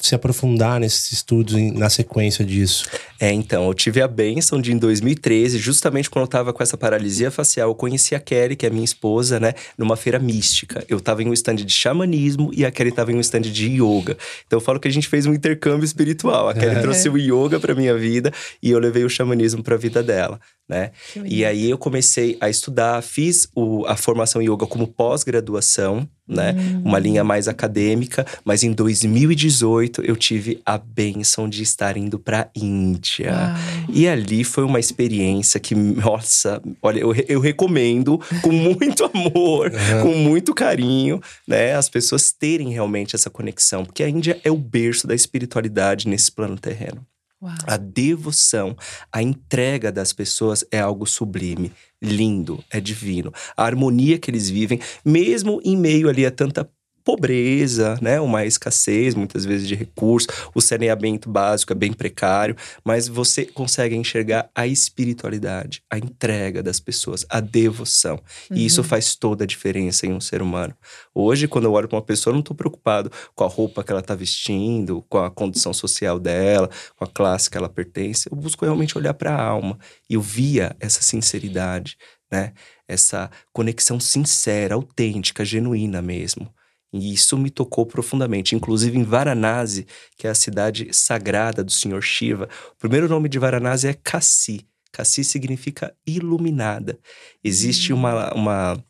se aprofundar nesses estudos em- na sequência disso? É, então, eu tive a bênção de, em 2013, justamente quando eu tava com essa paralisia facial, eu conheci a Kelly, que é minha esposa, né, numa feira mística. Eu tava em um stand de xamanismo e a Kelly tava em um stand de yoga. Então, eu falo que a gente fez um intercâmbio espiritual. A Kelly É. trouxe o yoga pra minha vida e eu levei o xamanismo pra vida dela, né? E aí eu comecei a estudar, fiz o- a formação em yoga como pós-graduação, né? Hum. Uma linha mais acadêmica, mas em 2018 eu tive a benção de estar indo pra Índia. Uau. E ali foi uma experiência que, nossa, olha, eu, eu recomendo com muito amor, com muito carinho, né? As pessoas terem realmente essa conexão, porque a Índia é o berço da espiritualidade nesse plano terreno. Uau. A devoção, a entrega das pessoas é algo sublime, lindo, é divino. A harmonia que eles vivem, mesmo em meio ali a tanta pobreza, né, uma escassez muitas vezes de recursos, o saneamento básico é bem precário, mas você consegue enxergar a espiritualidade, a entrega das pessoas, a devoção. E isso faz toda a diferença em um ser humano. Hoje, quando eu olho para uma pessoa, eu não estou preocupado com a roupa que ela está vestindo, com a condição social dela, com a classe que ela pertence. Eu busco realmente olhar para a alma. E eu via essa sinceridade, né? Essa conexão sincera, autêntica, genuína mesmo. E isso me tocou profundamente. Inclusive em Varanasi, que é a cidade sagrada do Senhor Shiva, o primeiro nome de Varanasi é Kasi. Kasi significa iluminada. Existe uma, uma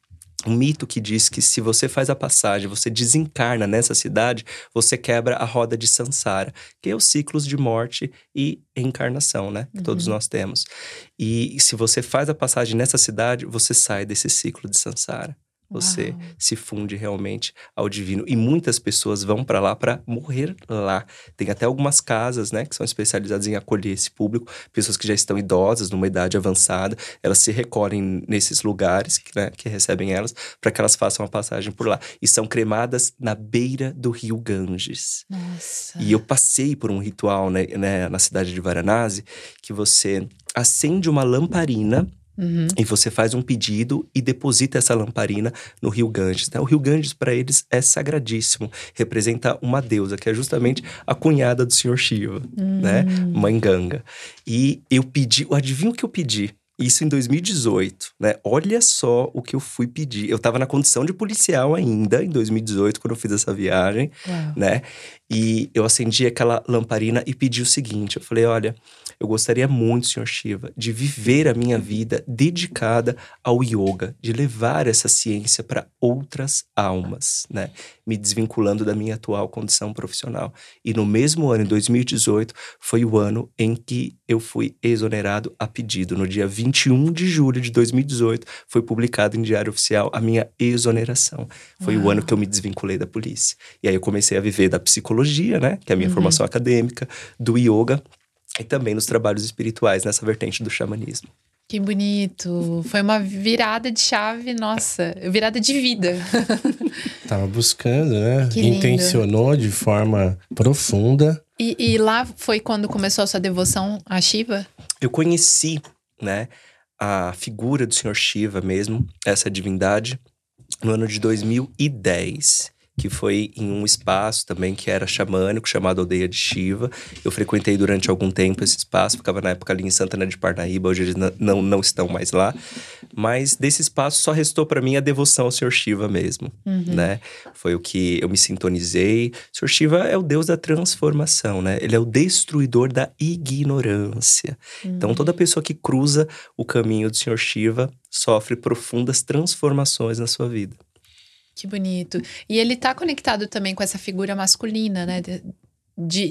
um mito que diz que se você faz a passagem, você desencarna nessa cidade, você quebra a roda de Sansara, que é os ciclos de morte e encarnação, né? Que todos nós temos. E se você faz a passagem nessa cidade, você sai desse ciclo de Sansara. Você Uau. se funde realmente ao divino. E muitas pessoas vão para lá para morrer lá. Tem até algumas casas, né, que são especializadas em acolher esse público. Pessoas que já estão idosas, numa idade avançada, elas se recolhem nesses lugares, que, né, que recebem elas, para que elas façam a passagem por lá. E são cremadas na beira do rio Ganges. Nossa. E eu passei por um ritual né, né, na cidade de Varanasi, que você acende uma lamparina Uhum. e você faz um pedido e deposita essa lamparina no rio Ganges. né? O rio Ganges, para eles, é sagradíssimo. Representa uma deusa, que é justamente a cunhada do senhor Shiva, né? Mãe Ganga. E eu pedi, adivinha o que eu pedi? Isso em 2018, né? Olha só o que eu fui pedir. Eu tava na condição de policial ainda, em 2018, quando eu fiz essa viagem Uau. né? E eu acendi aquela lamparina e pedi o seguinte: eu falei, olha, eu gostaria muito, senhor Shiva, de viver a minha vida dedicada ao yoga, de levar essa ciência para outras almas, né? Me desvinculando da minha atual condição profissional. E no mesmo ano, em 2018, foi o ano em que eu fui exonerado a pedido. No dia 21 de julho de 2018, foi publicado em Diário Oficial a minha exoneração. Foi o Uau. ano que eu me desvinculei da polícia. E aí eu comecei a viver da psicologia, né? Que é a minha Uhum. formação acadêmica, do yoga e também nos trabalhos espirituais, nessa vertente do xamanismo. Que bonito. Foi uma virada de chave, nossa, virada de vida. Tava buscando, né? Que lindo. Intencionou de forma profunda. E, e lá foi quando começou a sua devoção a Shiva? Eu conheci, né, a figura do Senhor Shiva mesmo, essa divindade, no ano de 2010, que foi em um espaço também que era xamânico, chamado Aldeia de Shiva. Eu frequentei durante algum tempo esse espaço, ficava na época ali em Santana de Parnaíba, hoje eles não, não estão mais lá. Mas desse espaço só restou para mim a devoção ao Senhor Shiva mesmo, né? Foi o que eu me sintonizei. O Senhor Shiva é o deus da transformação, né? Ele é o destruidor da ignorância. Então, toda pessoa que cruza o caminho do Senhor Shiva sofre profundas transformações na sua vida. Que bonito. E ele tá conectado também com essa figura masculina, né? De-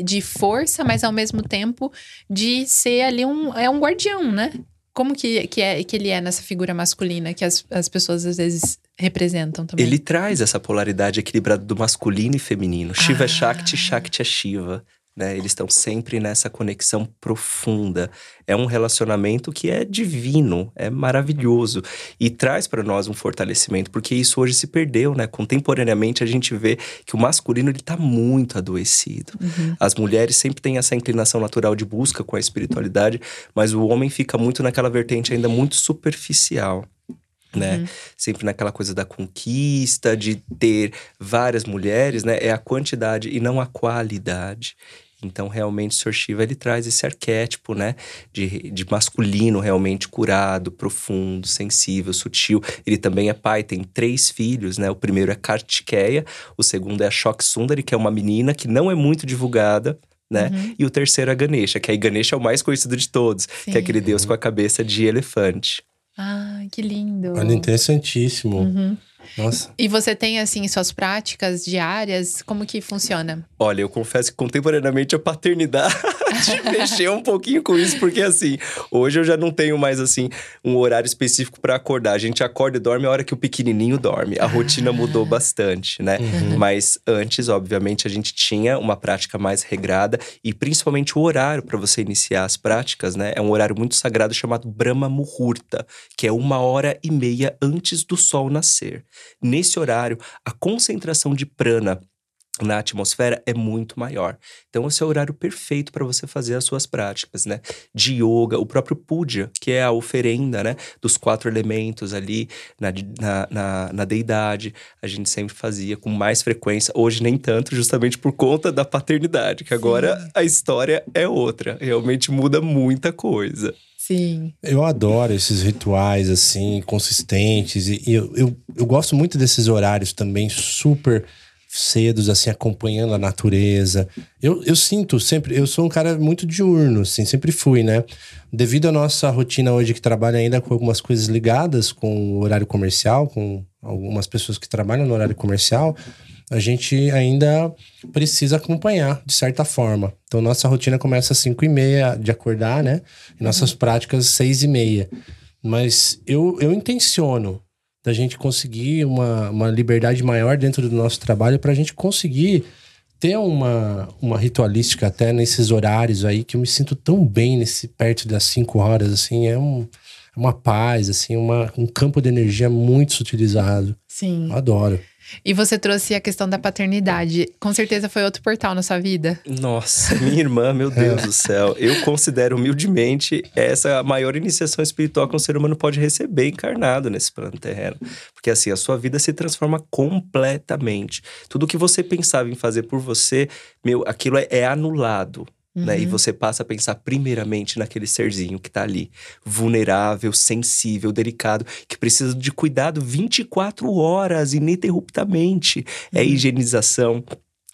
De, força, mas ao mesmo tempo de ser ali um. É um guardião, né? Como que, que, é, que ele é nessa figura masculina que as, as pessoas às vezes representam também? Ele traz essa polaridade equilibrada do masculino e feminino. Shiva Ah. é Shakti, Shakti é Shiva. Né? Eles estão sempre nessa conexão profunda. É um relacionamento que é divino, é maravilhoso e traz para nós um fortalecimento, porque isso hoje se perdeu, né? Contemporaneamente a gente vê que o masculino ele tá muito adoecido. Uhum. As mulheres sempre têm essa inclinação natural de busca com a espiritualidade, mas o homem fica muito naquela vertente ainda muito superficial né? Uhum. Sempre naquela coisa da conquista, de ter várias mulheres, né? É a quantidade e não a qualidade. Então, realmente, o Sr. Shiva, ele traz esse arquétipo, né? De, de masculino realmente curado, profundo, sensível, sutil. Ele também é pai, tem três filhos, né? O primeiro é Kartikeya, o segundo é a Shok Sundari, que é uma menina que não é muito divulgada, né? Uhum. E o terceiro é Ganesha, que aí Ganesha é o mais conhecido de todos, Sim. que é aquele deus com a cabeça de elefante. Ah, que lindo. Olha, interessantíssimo. Uhum. Nossa. E você tem, assim, suas práticas diárias? Como que funciona? Olha, eu confesso que contemporaneamente a paternidade mexeu um pouquinho com isso, porque assim, hoje eu já não tenho mais, assim, um horário específico para acordar. A gente acorda e dorme a hora que o pequenininho dorme. A ah. rotina mudou bastante, né? Uhum. Mas antes, obviamente, a gente tinha uma prática mais regrada e principalmente o horário para você iniciar as práticas, né? É um horário muito sagrado chamado Brahma Muhurta, que é uma hora e meia antes do sol nascer. Nesse horário, a concentração de prana na atmosfera é muito maior. Então, esse é o horário perfeito para você fazer as suas práticas, né? De yoga, o próprio puja, que é a oferenda, né? Dos quatro elementos ali na, na, na, na deidade. A gente sempre fazia com mais frequência. Hoje, nem tanto, justamente por conta da paternidade, que agora Sim. a história é outra. Realmente muda muita coisa. Sim. Eu adoro esses rituais, assim, consistentes. E, eu, eu, eu gosto muito desses horários também, super cedos, assim, acompanhando a natureza. Eu, eu sinto sempre, eu sou um cara muito diurno, assim, sempre fui, né? Devido à nossa rotina hoje que trabalha ainda com algumas coisas ligadas com o horário comercial, com algumas pessoas que trabalham no horário comercial, a gente ainda precisa acompanhar, de certa forma. Então, nossa rotina começa às 5 e meia de acordar, né? E nossas uhum. práticas às 6 e meia. Mas eu, eu intenciono da gente conseguir uma, uma liberdade maior dentro do nosso trabalho para a gente conseguir ter uma, uma ritualística até nesses horários aí que eu me sinto tão bem nesse perto das 5 horas, assim, é um, é uma paz, assim, uma, um campo de energia muito sutilizado. Sim. Eu adoro. E você trouxe a questão da paternidade. Com certeza foi outro portal na sua vida. Nossa, minha irmã, meu Deus do céu. Eu considero humildemente essa a maior iniciação espiritual que um ser humano pode receber encarnado nesse plano terreno. Porque assim, a sua vida se transforma completamente. Tudo que você pensava em fazer por você, meu, aquilo é, é anulado. Uhum. Né? E uhum. você passa a pensar primeiramente naquele serzinho que está ali, vulnerável, sensível, delicado, que precisa de cuidado 24 horas, ininterruptamente. É uhum. É higienização,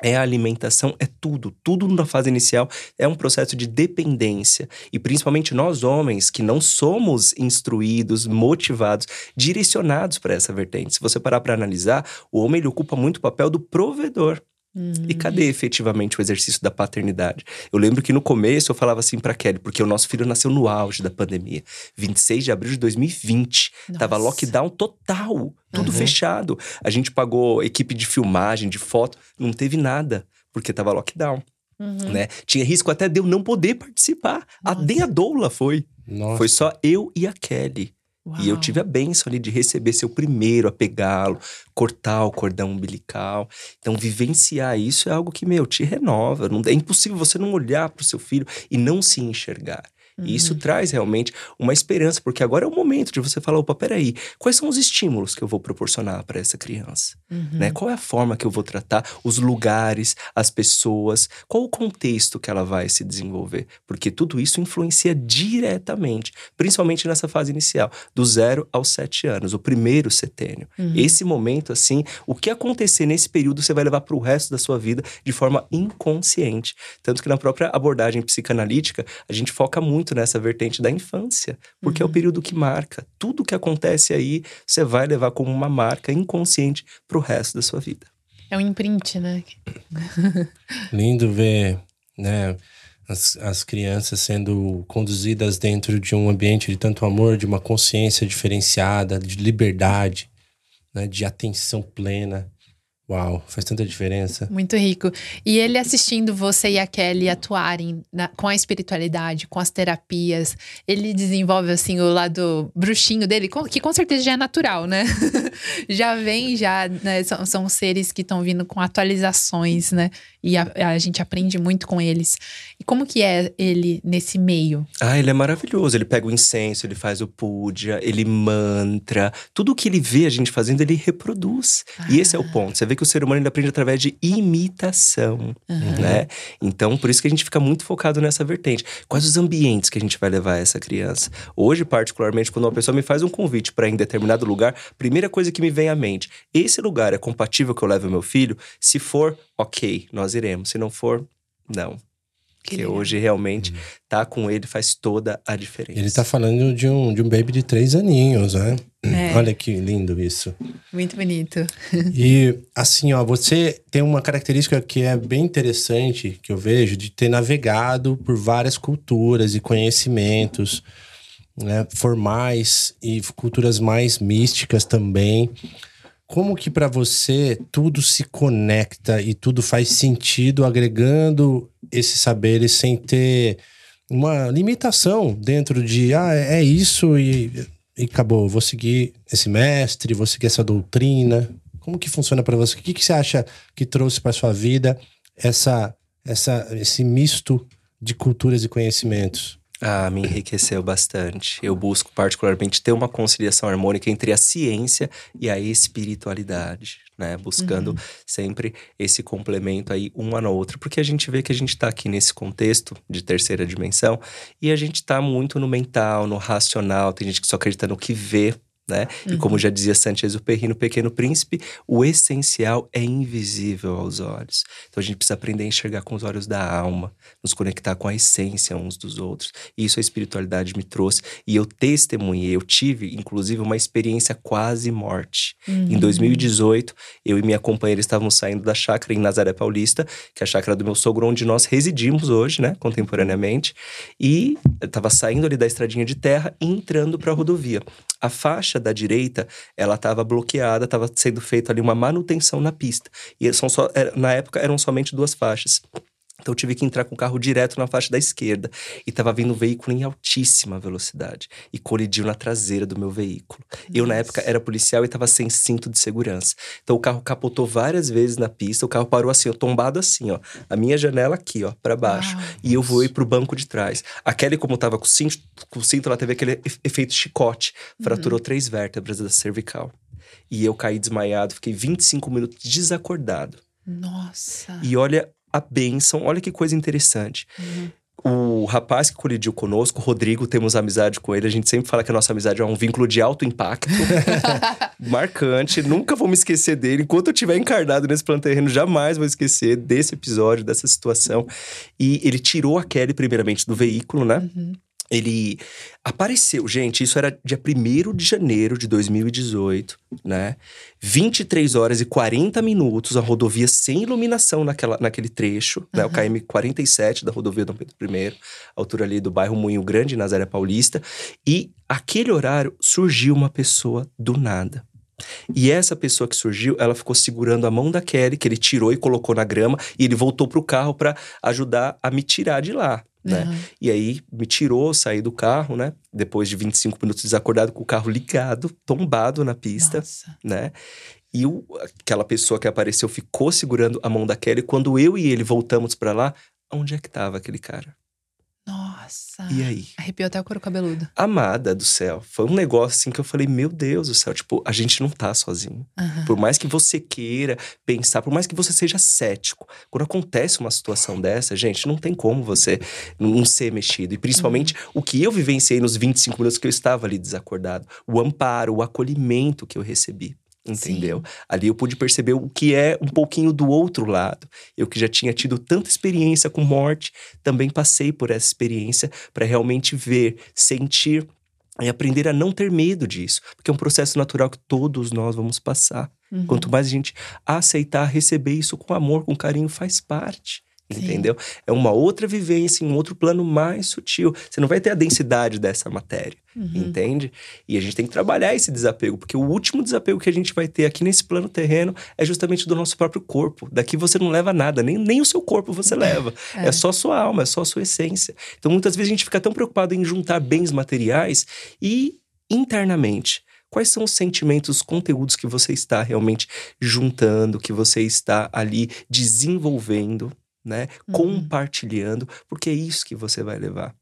é a alimentação, é tudo. Tudo na fase inicial é um processo de dependência. E principalmente nós homens, que não somos instruídos, motivados, direcionados para essa vertente. Se você parar para analisar, o homem ele ocupa muito o papel do provedor. Uhum. E cadê efetivamente o exercício da paternidade? Eu lembro que no começo eu falava assim para Kelly, porque o nosso filho nasceu no auge da pandemia, 26 de abril de 2020. Nossa. Tava lockdown total, tudo uhum. fechado. A gente pagou equipe de filmagem, de foto, não teve nada, porque tava lockdown. Uhum. Né? Tinha risco até de eu não poder participar. Nossa. A a Doula foi. Nossa. Foi só eu e a Kelly. Uau. E eu tive a benção ali de receber seu primeiro a pegá-lo, cortar o cordão umbilical. Então, vivenciar isso é algo que, meu, te renova. Não, é impossível você não olhar para o seu filho e não se enxergar. Uhum. E isso uhum. traz realmente uma esperança, porque agora é o momento de você falar: opa, peraí, quais são os estímulos que eu vou proporcionar para essa criança? Uhum. Né? Qual é a forma que eu vou tratar, os lugares, as pessoas, qual o contexto que ela vai se desenvolver? Porque tudo isso influencia diretamente, principalmente nessa fase inicial, do zero aos sete anos, o primeiro setênio. Uhum. Esse momento, assim, o que acontecer nesse período você vai levar para o resto da sua vida de forma inconsciente. Tanto que na própria abordagem psicanalítica, a gente foca muito muito nessa vertente da infância, porque uhum. é o uhum. período que marca. Tudo que acontece aí, você vai levar como uma marca inconsciente para o resto da sua vida. É um imprint, né? Lindo ver, né? As, as crianças sendo conduzidas dentro de um ambiente de tanto amor, de uma consciência diferenciada, de liberdade, né, de atenção plena. Uau, faz tanta diferença. Muito rico. E ele assistindo você e a Kelly atuarem na- com a espiritualidade, com as terapias, ele desenvolve assim o lado bruxinho dele, que com certeza já é natural, né? já vem, já né? são, são seres que estão vindo com atualizações, né? E a, a gente aprende muito com eles. E como que é ele nesse meio? Ah, ele é maravilhoso. Ele pega o incenso, ele faz o puja, ele mantra. Tudo que ele vê a gente fazendo, ele reproduz. E esse é o ponto. Você vê que o ser humano ele aprende através de imitação, né? Então, por isso que a gente fica muito focado nessa vertente. Quais os ambientes que a gente vai levar essa criança? Hoje, particularmente, quando uma pessoa me faz um convite para ir em determinado lugar, primeira coisa que me vem à mente: esse lugar é compatível que eu leve o meu filho? Se for, ok, nós iremos. Se não for, não. Que Que hoje realmente tá com ele faz toda a diferença. Ele tá falando de um, de um baby de três aninhos, né? É. Olha que lindo isso. Muito bonito. E assim, ó, você tem uma característica que é bem interessante, que eu vejo, de ter navegado por várias culturas e conhecimentos, né, formais e culturas mais místicas também. Como que para você tudo se conecta e tudo faz sentido agregando esses saberes sem ter uma limitação dentro de ah, é isso e, e acabou, vou seguir esse mestre, vou seguir essa doutrina. Como que funciona para você? O que, que você acha que trouxe para sua vida essa, essa, esse misto de culturas e conhecimentos? Ah, me enriqueceu bastante. Eu busco particularmente ter uma conciliação harmônica entre a ciência e a espiritualidade, né? Buscando sempre esse complemento aí uma na outra, porque a gente vê que a gente tá aqui nesse contexto de terceira dimensão e a gente tá muito no mental, no racional, tem gente que só acredita no que vê, né? E como já dizia Saint-Exupéry no Pequeno Príncipe, o essencial é invisível aos olhos. Então a gente precisa aprender a enxergar com os olhos da alma, nos conectar com a essência uns dos outros. E isso a espiritualidade me trouxe. E eu testemunhei, eu tive, inclusive, uma experiência quase morte. Em 2018, eu e minha companheira estávamos saindo da chácara em Nazaré Paulista, que é a chácara do meu sogro, onde nós residimos hoje, né, contemporaneamente. E estava saindo ali da estradinha de terra e entrando para a rodovia. A faixa da direita, ela estava bloqueada, estava sendo feita ali uma manutenção na pista. E só, na época eram somente duas faixas. Então eu tive que entrar com o carro direto na faixa da esquerda. E estava vindo um veículo em altíssima velocidade. E colidiu na traseira do meu veículo. Eu, na época, era policial e estava sem cinto de segurança. Então o carro capotou várias vezes na pista. O carro parou assim, ó, tombado assim, ó. A minha janela aqui, ó, para baixo. E eu voei pro banco de trás. A Kelly, como tava com o cinto, com o cinto ela teve aquele efe- efeito chicote. Fraturou três vértebras da cervical. E eu caí desmaiado, fiquei 25 minutos desacordado. Nossa. E olha a bênção, olha que coisa interessante. O rapaz que colidiu conosco, o Rodrigo, temos amizade com ele. A gente sempre fala que a nossa amizade é um vínculo de alto impacto, marcante. Nunca vou me esquecer dele. Enquanto eu estiver encarnado nesse plano terreno, jamais vou esquecer desse episódio, dessa situação. E ele tirou a Kelly, primeiramente, do veículo, né? Ele apareceu, gente, isso era dia 1 de janeiro de 2018, né? 23 horas e 40 minutos, a rodovia sem iluminação naquela, naquele trecho, né? O KM 47 da rodovia Dom Pedro I, altura ali do bairro Moinho Grande, Nazaré Paulista. E aquele horário surgiu uma pessoa do nada. E essa pessoa que surgiu, ela ficou segurando a mão da Kelly, que ele tirou e colocou na grama, e ele voltou pro carro para ajudar a me tirar de lá, né? Uhum. E aí me tirou, saí do carro, né? Depois de 25 minutos desacordado, com o carro ligado, tombado na pista, Nossa. né? E o- aquela pessoa que apareceu ficou segurando a mão da Kelly. Quando eu e ele voltamos pra lá, onde é que tava aquele cara? Nossa. E aí? Arrepiou até o couro cabeludo. Amada do céu. Foi um negócio assim que eu falei, meu Deus do céu, tipo, a gente não tá sozinho. Aham. Por mais que você queira pensar, por mais que você seja cético, quando acontece uma situação dessa, gente, não tem como você não ser mexido. E principalmente o que eu vivenciei nos 25 minutos que eu estava ali desacordado. O amparo, o acolhimento que eu recebi. Entendeu? Ali eu pude perceber o que é um pouquinho do outro lado. Eu que já tinha tido tanta experiência com morte, também passei por essa experiência para realmente ver, sentir e aprender a não ter medo disso, porque é um processo natural que todos nós vamos passar. Uhum. Quanto mais a gente aceitar, receber isso com amor, com carinho, faz parte. Entendeu? É uma outra vivência, um outro plano mais sutil. Você não vai ter a densidade dessa matéria, uhum. entende? E a gente tem que trabalhar esse desapego, porque o último desapego que a gente vai ter aqui nesse plano terreno é justamente do nosso próprio corpo. Daqui você não leva nada, nem, nem o seu corpo você leva. É. é só sua alma, é só sua essência. Então muitas vezes a gente fica tão preocupado em juntar bens materiais e internamente Quais são os sentimentos, os conteúdos que você está realmente juntando, que você está ali desenvolvendo, né? Uhum. Compartilhando, porque é isso que você vai levar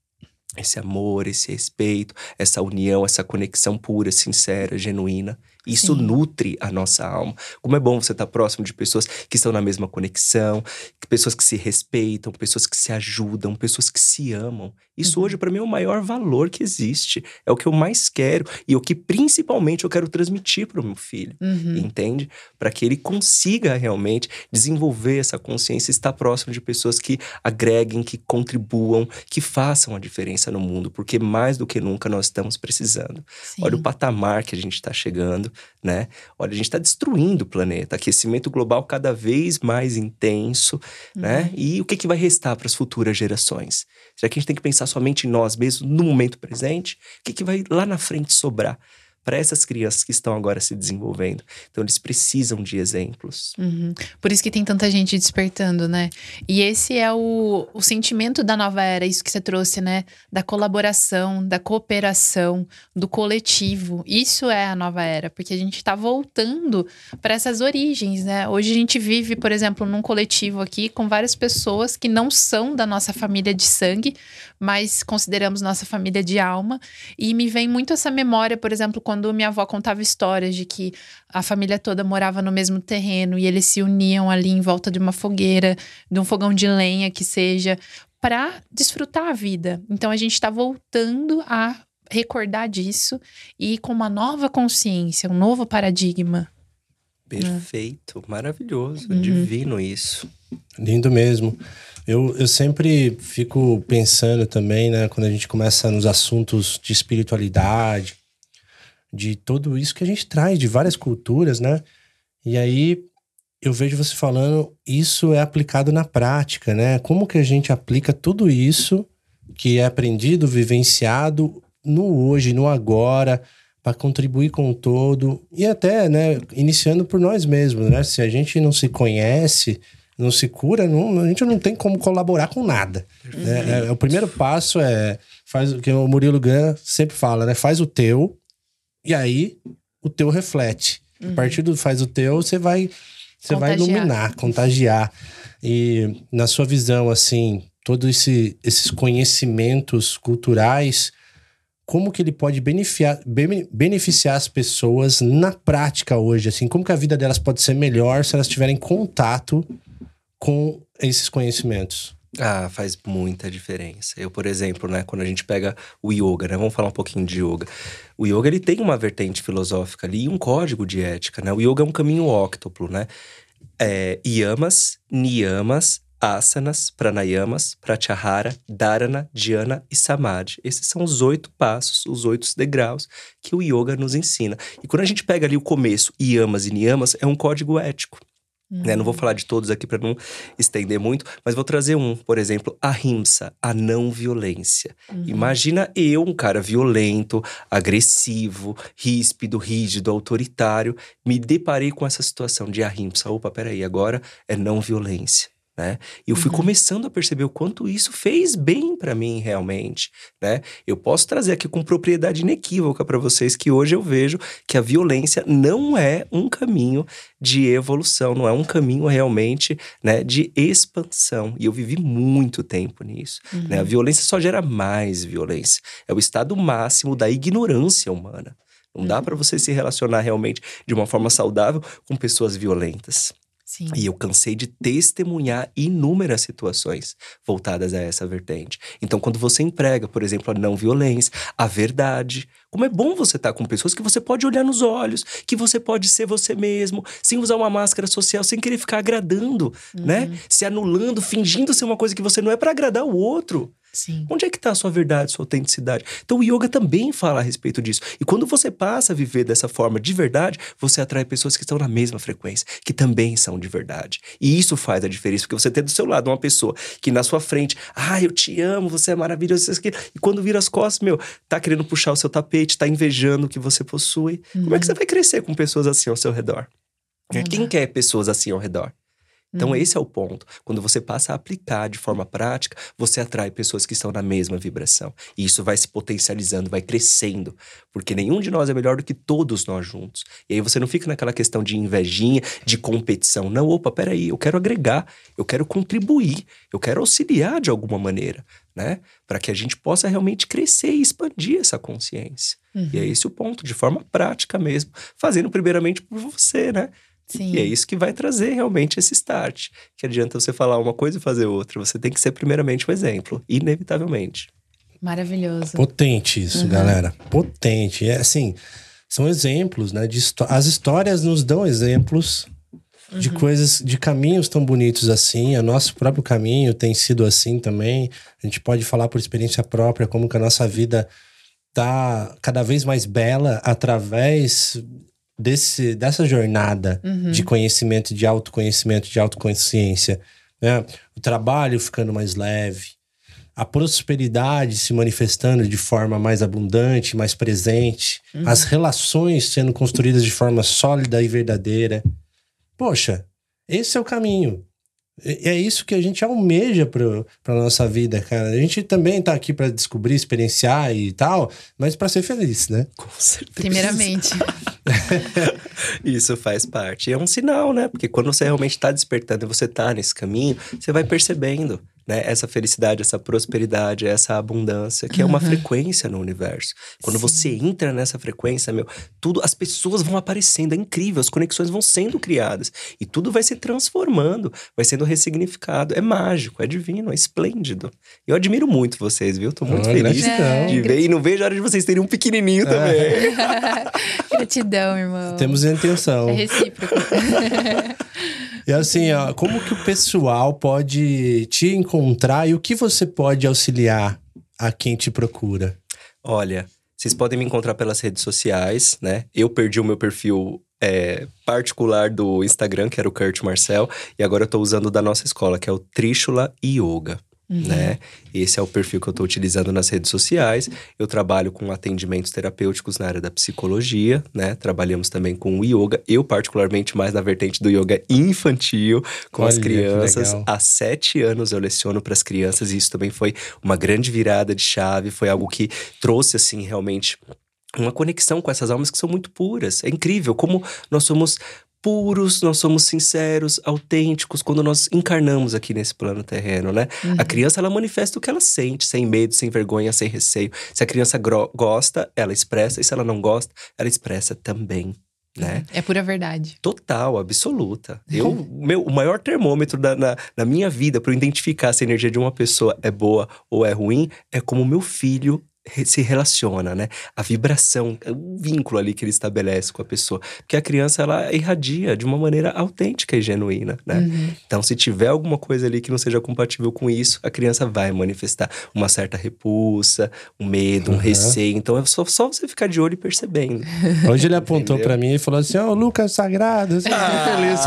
esse amor, esse respeito, essa união, essa conexão pura, sincera, genuína. Isso Sim. nutre a nossa alma. Como é bom você estar próximo de pessoas que estão na mesma conexão, pessoas que se respeitam, pessoas que se ajudam, pessoas que se amam. Isso uhum. hoje para mim é o maior valor que existe. É o que eu mais quero e o que principalmente eu quero transmitir para o meu filho. Uhum. Entende? Para que ele consiga realmente desenvolver essa consciência e estar próximo de pessoas que agreguem, que contribuam, que façam a diferença no mundo, porque mais do que nunca nós estamos precisando. Sim. Olha o patamar que a gente está chegando né? Olha, a gente está destruindo o planeta, aquecimento global cada vez mais intenso, né? uhum. né? E o que, que vai restar para as futuras gerações? Será que a gente tem que pensar somente em nós mesmos no momento presente? O que, que vai lá na frente sobrar? Para essas crianças que estão agora se desenvolvendo. Então, eles precisam de exemplos. Uhum. Por isso que tem tanta gente despertando, né? E esse é o, o sentimento da nova era, isso que você trouxe, né? Da colaboração, da cooperação, do coletivo. Isso é a nova era, porque a gente está voltando para essas origens, né? Hoje a gente vive, por exemplo, num coletivo aqui com várias pessoas que não são da nossa família de sangue, mas consideramos nossa família de alma. E me vem muito essa memória, por exemplo, quando minha avó contava histórias de que a família toda morava no mesmo terreno e eles se uniam ali em volta de uma fogueira, de um fogão de lenha que seja, para desfrutar a vida. Então a gente está voltando a recordar disso e com uma nova consciência, um novo paradigma. Perfeito, maravilhoso, uhum. divino isso. Lindo mesmo. Eu, eu sempre fico pensando também, né, quando a gente começa nos assuntos de espiritualidade, de tudo isso que a gente traz de várias culturas, né? E aí eu vejo você falando, isso é aplicado na prática, né? Como que a gente aplica tudo isso que é aprendido, vivenciado no hoje, no agora, para contribuir com o todo e até, né, iniciando por nós mesmos, né? Se a gente não se conhece, não se cura, não, a gente não tem como colaborar com nada. Né? É, o primeiro passo é faz o que o Murilo Gun sempre fala, né? Faz o teu e aí o teu reflete. Uhum. A partir do faz o teu, você vai você vai iluminar, contagiar. E na sua visão, assim, todos esse, esses conhecimentos culturais, como que ele pode beneficiar, beneficiar as pessoas na prática hoje? Assim, como que a vida delas pode ser melhor se elas tiverem contato com esses conhecimentos? Ah, faz muita diferença. Eu, por exemplo, né, quando a gente pega o yoga, né, vamos falar um pouquinho de yoga. O yoga ele tem uma vertente filosófica ali e um código de ética, né? O yoga é um caminho óctuplo, né? É, yamas, niyamas, asanas, pranayamas, pratyahara, dharana, dhyana e samadhi. Esses são os oito passos, os oito degraus que o yoga nos ensina. E quando a gente pega ali o começo, yamas e niyamas, é um código ético. Uhum. Né? Não vou falar de todos aqui para não estender muito, mas vou trazer um, por exemplo, a rimsa, a não violência. Uhum. Imagina eu, um cara violento, agressivo, ríspido, rígido, autoritário, me deparei com essa situação de ahimsa. Opa, peraí, agora é não violência né? E eu fui uhum. começando a perceber o quanto isso fez bem para mim realmente, né? Eu posso trazer aqui com propriedade inequívoca para vocês que hoje eu vejo que a violência não é um caminho de evolução, não é um caminho realmente, né, de expansão. E eu vivi muito tempo nisso, uhum. né? A uhum. violência só gera mais violência. É o estado máximo da ignorância humana. Não dá para uhum. você se relacionar realmente de uma forma saudável com pessoas violentas. Sim. E eu cansei de testemunhar inúmeras situações voltadas a essa vertente. Então, quando você emprega, por exemplo, a não violência, a verdade, como é bom você estar tá com pessoas que você pode olhar nos olhos, que você pode ser você mesmo, sem usar uma máscara social, sem querer ficar agradando, né? uhum. né? Se anulando, fingindo ser uma coisa que você não é para agradar o outro. Sim. Onde é que está a sua verdade, sua autenticidade? Então o yoga também fala a respeito disso. E quando você passa a viver dessa forma de verdade, você atrai pessoas que estão na mesma frequência, que também são de verdade. E isso faz a diferença, porque você tem do seu lado uma pessoa que na sua frente, ah, eu te amo, você é maravilhoso, isso aqui. E quando vira as costas, meu, tá querendo puxar o seu tapete, tá invejando o que você possui. Uhum. Como é que você vai crescer com pessoas assim ao seu redor? Quem quer pessoas assim ao redor? Então, uhum. esse é o ponto. Quando você passa a aplicar de forma prática, você atrai pessoas que estão na mesma vibração. E isso vai se potencializando, vai crescendo. Porque nenhum de nós é melhor do que todos nós juntos. E aí você não fica naquela questão de invejinha, de competição. Não, opa, peraí, eu quero agregar, eu quero contribuir, eu quero auxiliar de alguma maneira, né? Para que a gente possa realmente crescer e expandir essa consciência. Uhum. E é esse o ponto, de forma prática mesmo. Fazendo primeiramente por você, né? Sim. E é isso que vai trazer realmente esse start. Que adianta você falar uma coisa e fazer outra. Você tem que ser primeiramente o um exemplo, inevitavelmente. Maravilhoso. Potente isso, uhum. galera. Potente. É assim, são exemplos, né? De As histórias nos dão exemplos uhum. de coisas, de caminhos tão bonitos assim. O nosso próprio caminho tem sido assim também. A gente pode falar por experiência própria como que a nossa vida tá cada vez mais bela através desse, dessa jornada uhum. de conhecimento, de autoconhecimento, de autoconsciência. Né? O trabalho ficando mais leve, a prosperidade se manifestando de forma mais abundante, mais presente, uhum. as relações sendo construídas de forma sólida e verdadeira. Poxa, esse é o caminho. É isso que a gente almeja para nossa vida, cara. A gente também tá aqui para descobrir, experienciar e tal, mas para ser feliz, né? Com certeza. Primeiramente. Isso faz parte. E é um sinal, né? Porque quando você realmente está despertando e você está nesse caminho, você vai percebendo né? Essa felicidade, essa prosperidade, essa abundância, que uhum. é uma frequência no universo. Quando Sim. você entra nessa frequência, meu, tudo, as pessoas vão aparecendo, é incrível, as conexões vão sendo criadas e tudo vai se transformando, vai sendo ressignificado. É mágico, é divino, é esplêndido. Eu admiro muito vocês, viu? Tô muito oh, feliz é, de ver e não vejo a hora de vocês terem um pequenininho é. também. gratidão, irmão. Temos intenção. É recíproco. e assim, ó, como que o pessoal pode te encontrar e o que você pode auxiliar a quem te procura? Olha, vocês podem me encontrar pelas redes sociais, né? Eu perdi o meu perfil é, particular do Instagram, que era o Kurt Marcel, e agora eu tô usando da nossa escola, que é o Trishula Yoga. Uhum. Né? Esse é o perfil que eu estou utilizando nas redes sociais. Eu trabalho com atendimentos terapêuticos na área da psicologia, né? Trabalhamos também com o yoga. Eu, particularmente, mais na vertente do yoga infantil, com Olha, as crianças. Há sete anos eu leciono para as crianças, e isso também foi uma grande virada de chave. Foi algo que trouxe, assim, realmente uma conexão com essas almas que são muito puras. É incrível como nós somos puros, nós somos sinceros, autênticos quando nós encarnamos aqui nesse plano terreno, né? Uhum. A criança ela manifesta o que ela sente, sem medo, sem vergonha, sem receio. Se a criança gosta, ela expressa, e se ela não gosta, ela expressa também. Né? É pura verdade. Total, absoluta. Eu, meu, o maior termômetro da, na, na minha vida para identificar se a energia de uma pessoa é boa ou é ruim é como meu filho se relaciona, né? A vibração, o vínculo ali que ele estabelece com a pessoa. Porque a criança, ela irradia de uma maneira autêntica e genuína, né? Uhum. Então, se tiver alguma coisa ali que não seja compatível com isso, a criança vai manifestar uma certa repulsa, um medo, um uhum. receio. Então, é só, só você ficar de olho e percebendo. Hoje ele apontou para mim e falou assim, ó, oh, Lucas Sagrado, eu ah. feliz.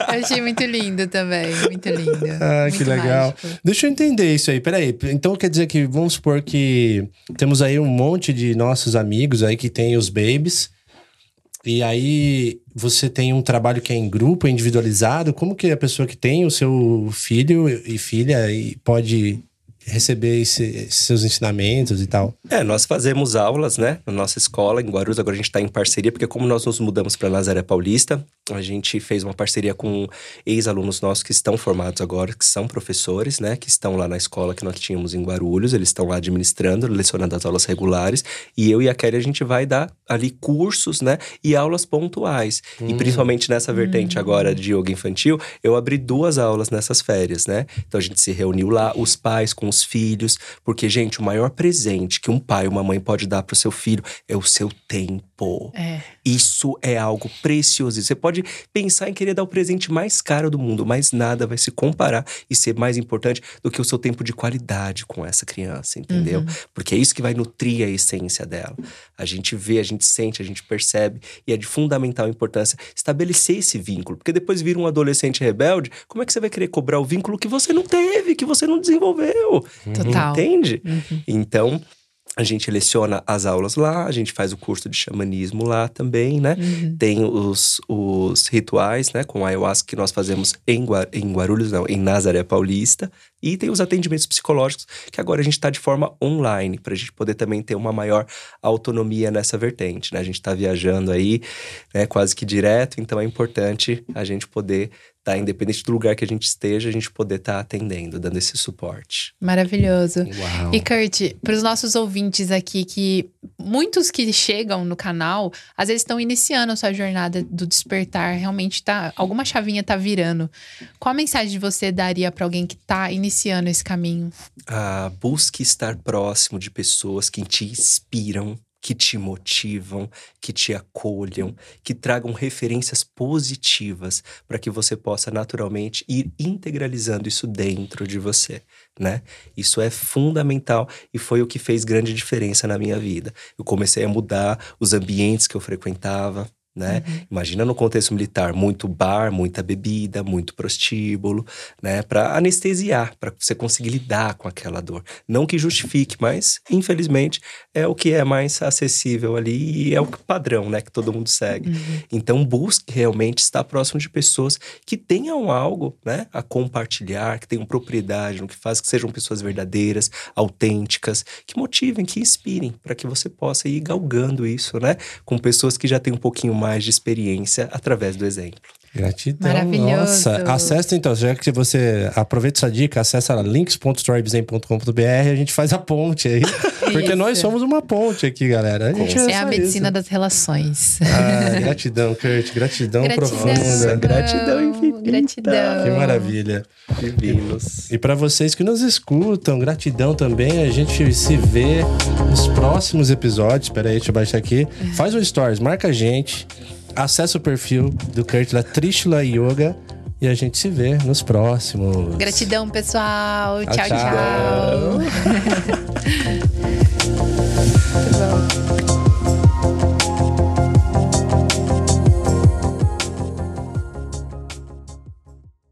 eu achei muito lindo também, muito lindo. Ah, muito que legal. Mágico. Deixa eu entender isso aí, peraí. Então, quer dizer que, vamos supor que temos aí um monte de nossos amigos aí que tem os babies. E aí você tem um trabalho que é em grupo, individualizado. Como que a pessoa que tem o seu filho e filha pode receber esse, esses seus ensinamentos e tal? É, nós fazemos aulas, né, na nossa escola em Guarulhos. Agora a gente está em parceria, porque como nós nos mudamos para Nazaré Paulista, a gente fez uma parceria com ex-alunos nossos que estão formados agora, que são professores, né, que estão lá na escola que nós tínhamos em Guarulhos. Eles estão lá administrando, lecionando as aulas regulares. E eu e a Kelly, a gente vai dar ali cursos, né, e aulas pontuais. Hum. E principalmente nessa vertente hum. agora de yoga infantil, eu abri duas aulas nessas férias, né? Então a gente se reuniu lá, os pais com os filhos, porque, gente, o maior presente que um pai ou uma mãe pode dar para o seu filho é o seu tempo tempo. É. Isso é algo precioso. Você pode pensar em querer dar o presente mais caro do mundo, mas nada vai se comparar e ser mais importante do que o seu tempo de qualidade com essa criança, entendeu? Uhum. Porque é isso que vai nutrir a essência dela. A gente vê, a gente sente, a gente percebe e é de fundamental importância estabelecer esse vínculo, porque depois vira um adolescente rebelde, como é que você vai querer cobrar o vínculo que você não teve, que você não desenvolveu? Total. Entende? Uhum. Então, a gente leciona as aulas lá, a gente faz o curso de xamanismo lá também, né? Uhum. Tem os, os rituais, né, com ayahuasca que nós fazemos em, Gua- em Guarulhos, não, em Nazaré Paulista. E tem os atendimentos psicológicos, que agora a gente está de forma online, para a gente poder também ter uma maior autonomia nessa vertente, né? A gente está viajando aí, né, quase que direto, então é importante a gente poder estar, independente do lugar que a gente esteja, a gente poder estar atendendo, dando esse suporte. Maravilhoso. Uau. E Kurt, para os nossos ouvintes aqui, que muitos que chegam no canal, às vezes estão iniciando a sua jornada do despertar, realmente tá, alguma chavinha tá virando. Qual a mensagem você daria para alguém que tá iniciando esse caminho? Ah, busque estar próximo de pessoas que te inspiram, que te motivam, que te acolham, que tragam referências positivas para que você possa naturalmente ir integralizando isso dentro de você, né? Isso é fundamental e foi o que fez grande diferença na minha vida. Eu comecei a mudar os ambientes que eu frequentava, né? Imagina no contexto militar, muito bar, muita bebida, muito prostíbulo, né? Para anestesiar, para você conseguir lidar com aquela dor. Não que justifique, mas infelizmente é o que é mais acessível ali e é o padrão, né? Que todo mundo segue. Então busque realmente estar próximo de pessoas que tenham algo, né? A compartilhar, que tenham propriedade no que faz, que sejam pessoas verdadeiras, autênticas, que motivem, que inspirem, para que você possa ir galgando isso, né? Com pessoas que já têm um pouquinho mais de experiência através do exemplo. Gratidão. Maravilhoso. Nossa, acessa então, já que você aproveita essa dica, acessa lá links.storybizen.com.br, a gente faz a ponte aí. Porque nós somos uma ponte aqui, galera. A gente É só a medicina isso. das relações. Ah, gratidão, Kurt. Gratidão, profunda. Gratidão infinita. Gratidão. Que maravilha. Divinos. E para vocês que nos escutam, gratidão também. A gente se vê nos próximos episódios. Espera aí, deixa eu baixar aqui. Faz um stories, marca a gente. Acessa o perfil do Kurt lá, Trishula Yoga. E a gente se vê nos próximos. Gratidão, pessoal. Tchau, Tchau, tchau. tchau.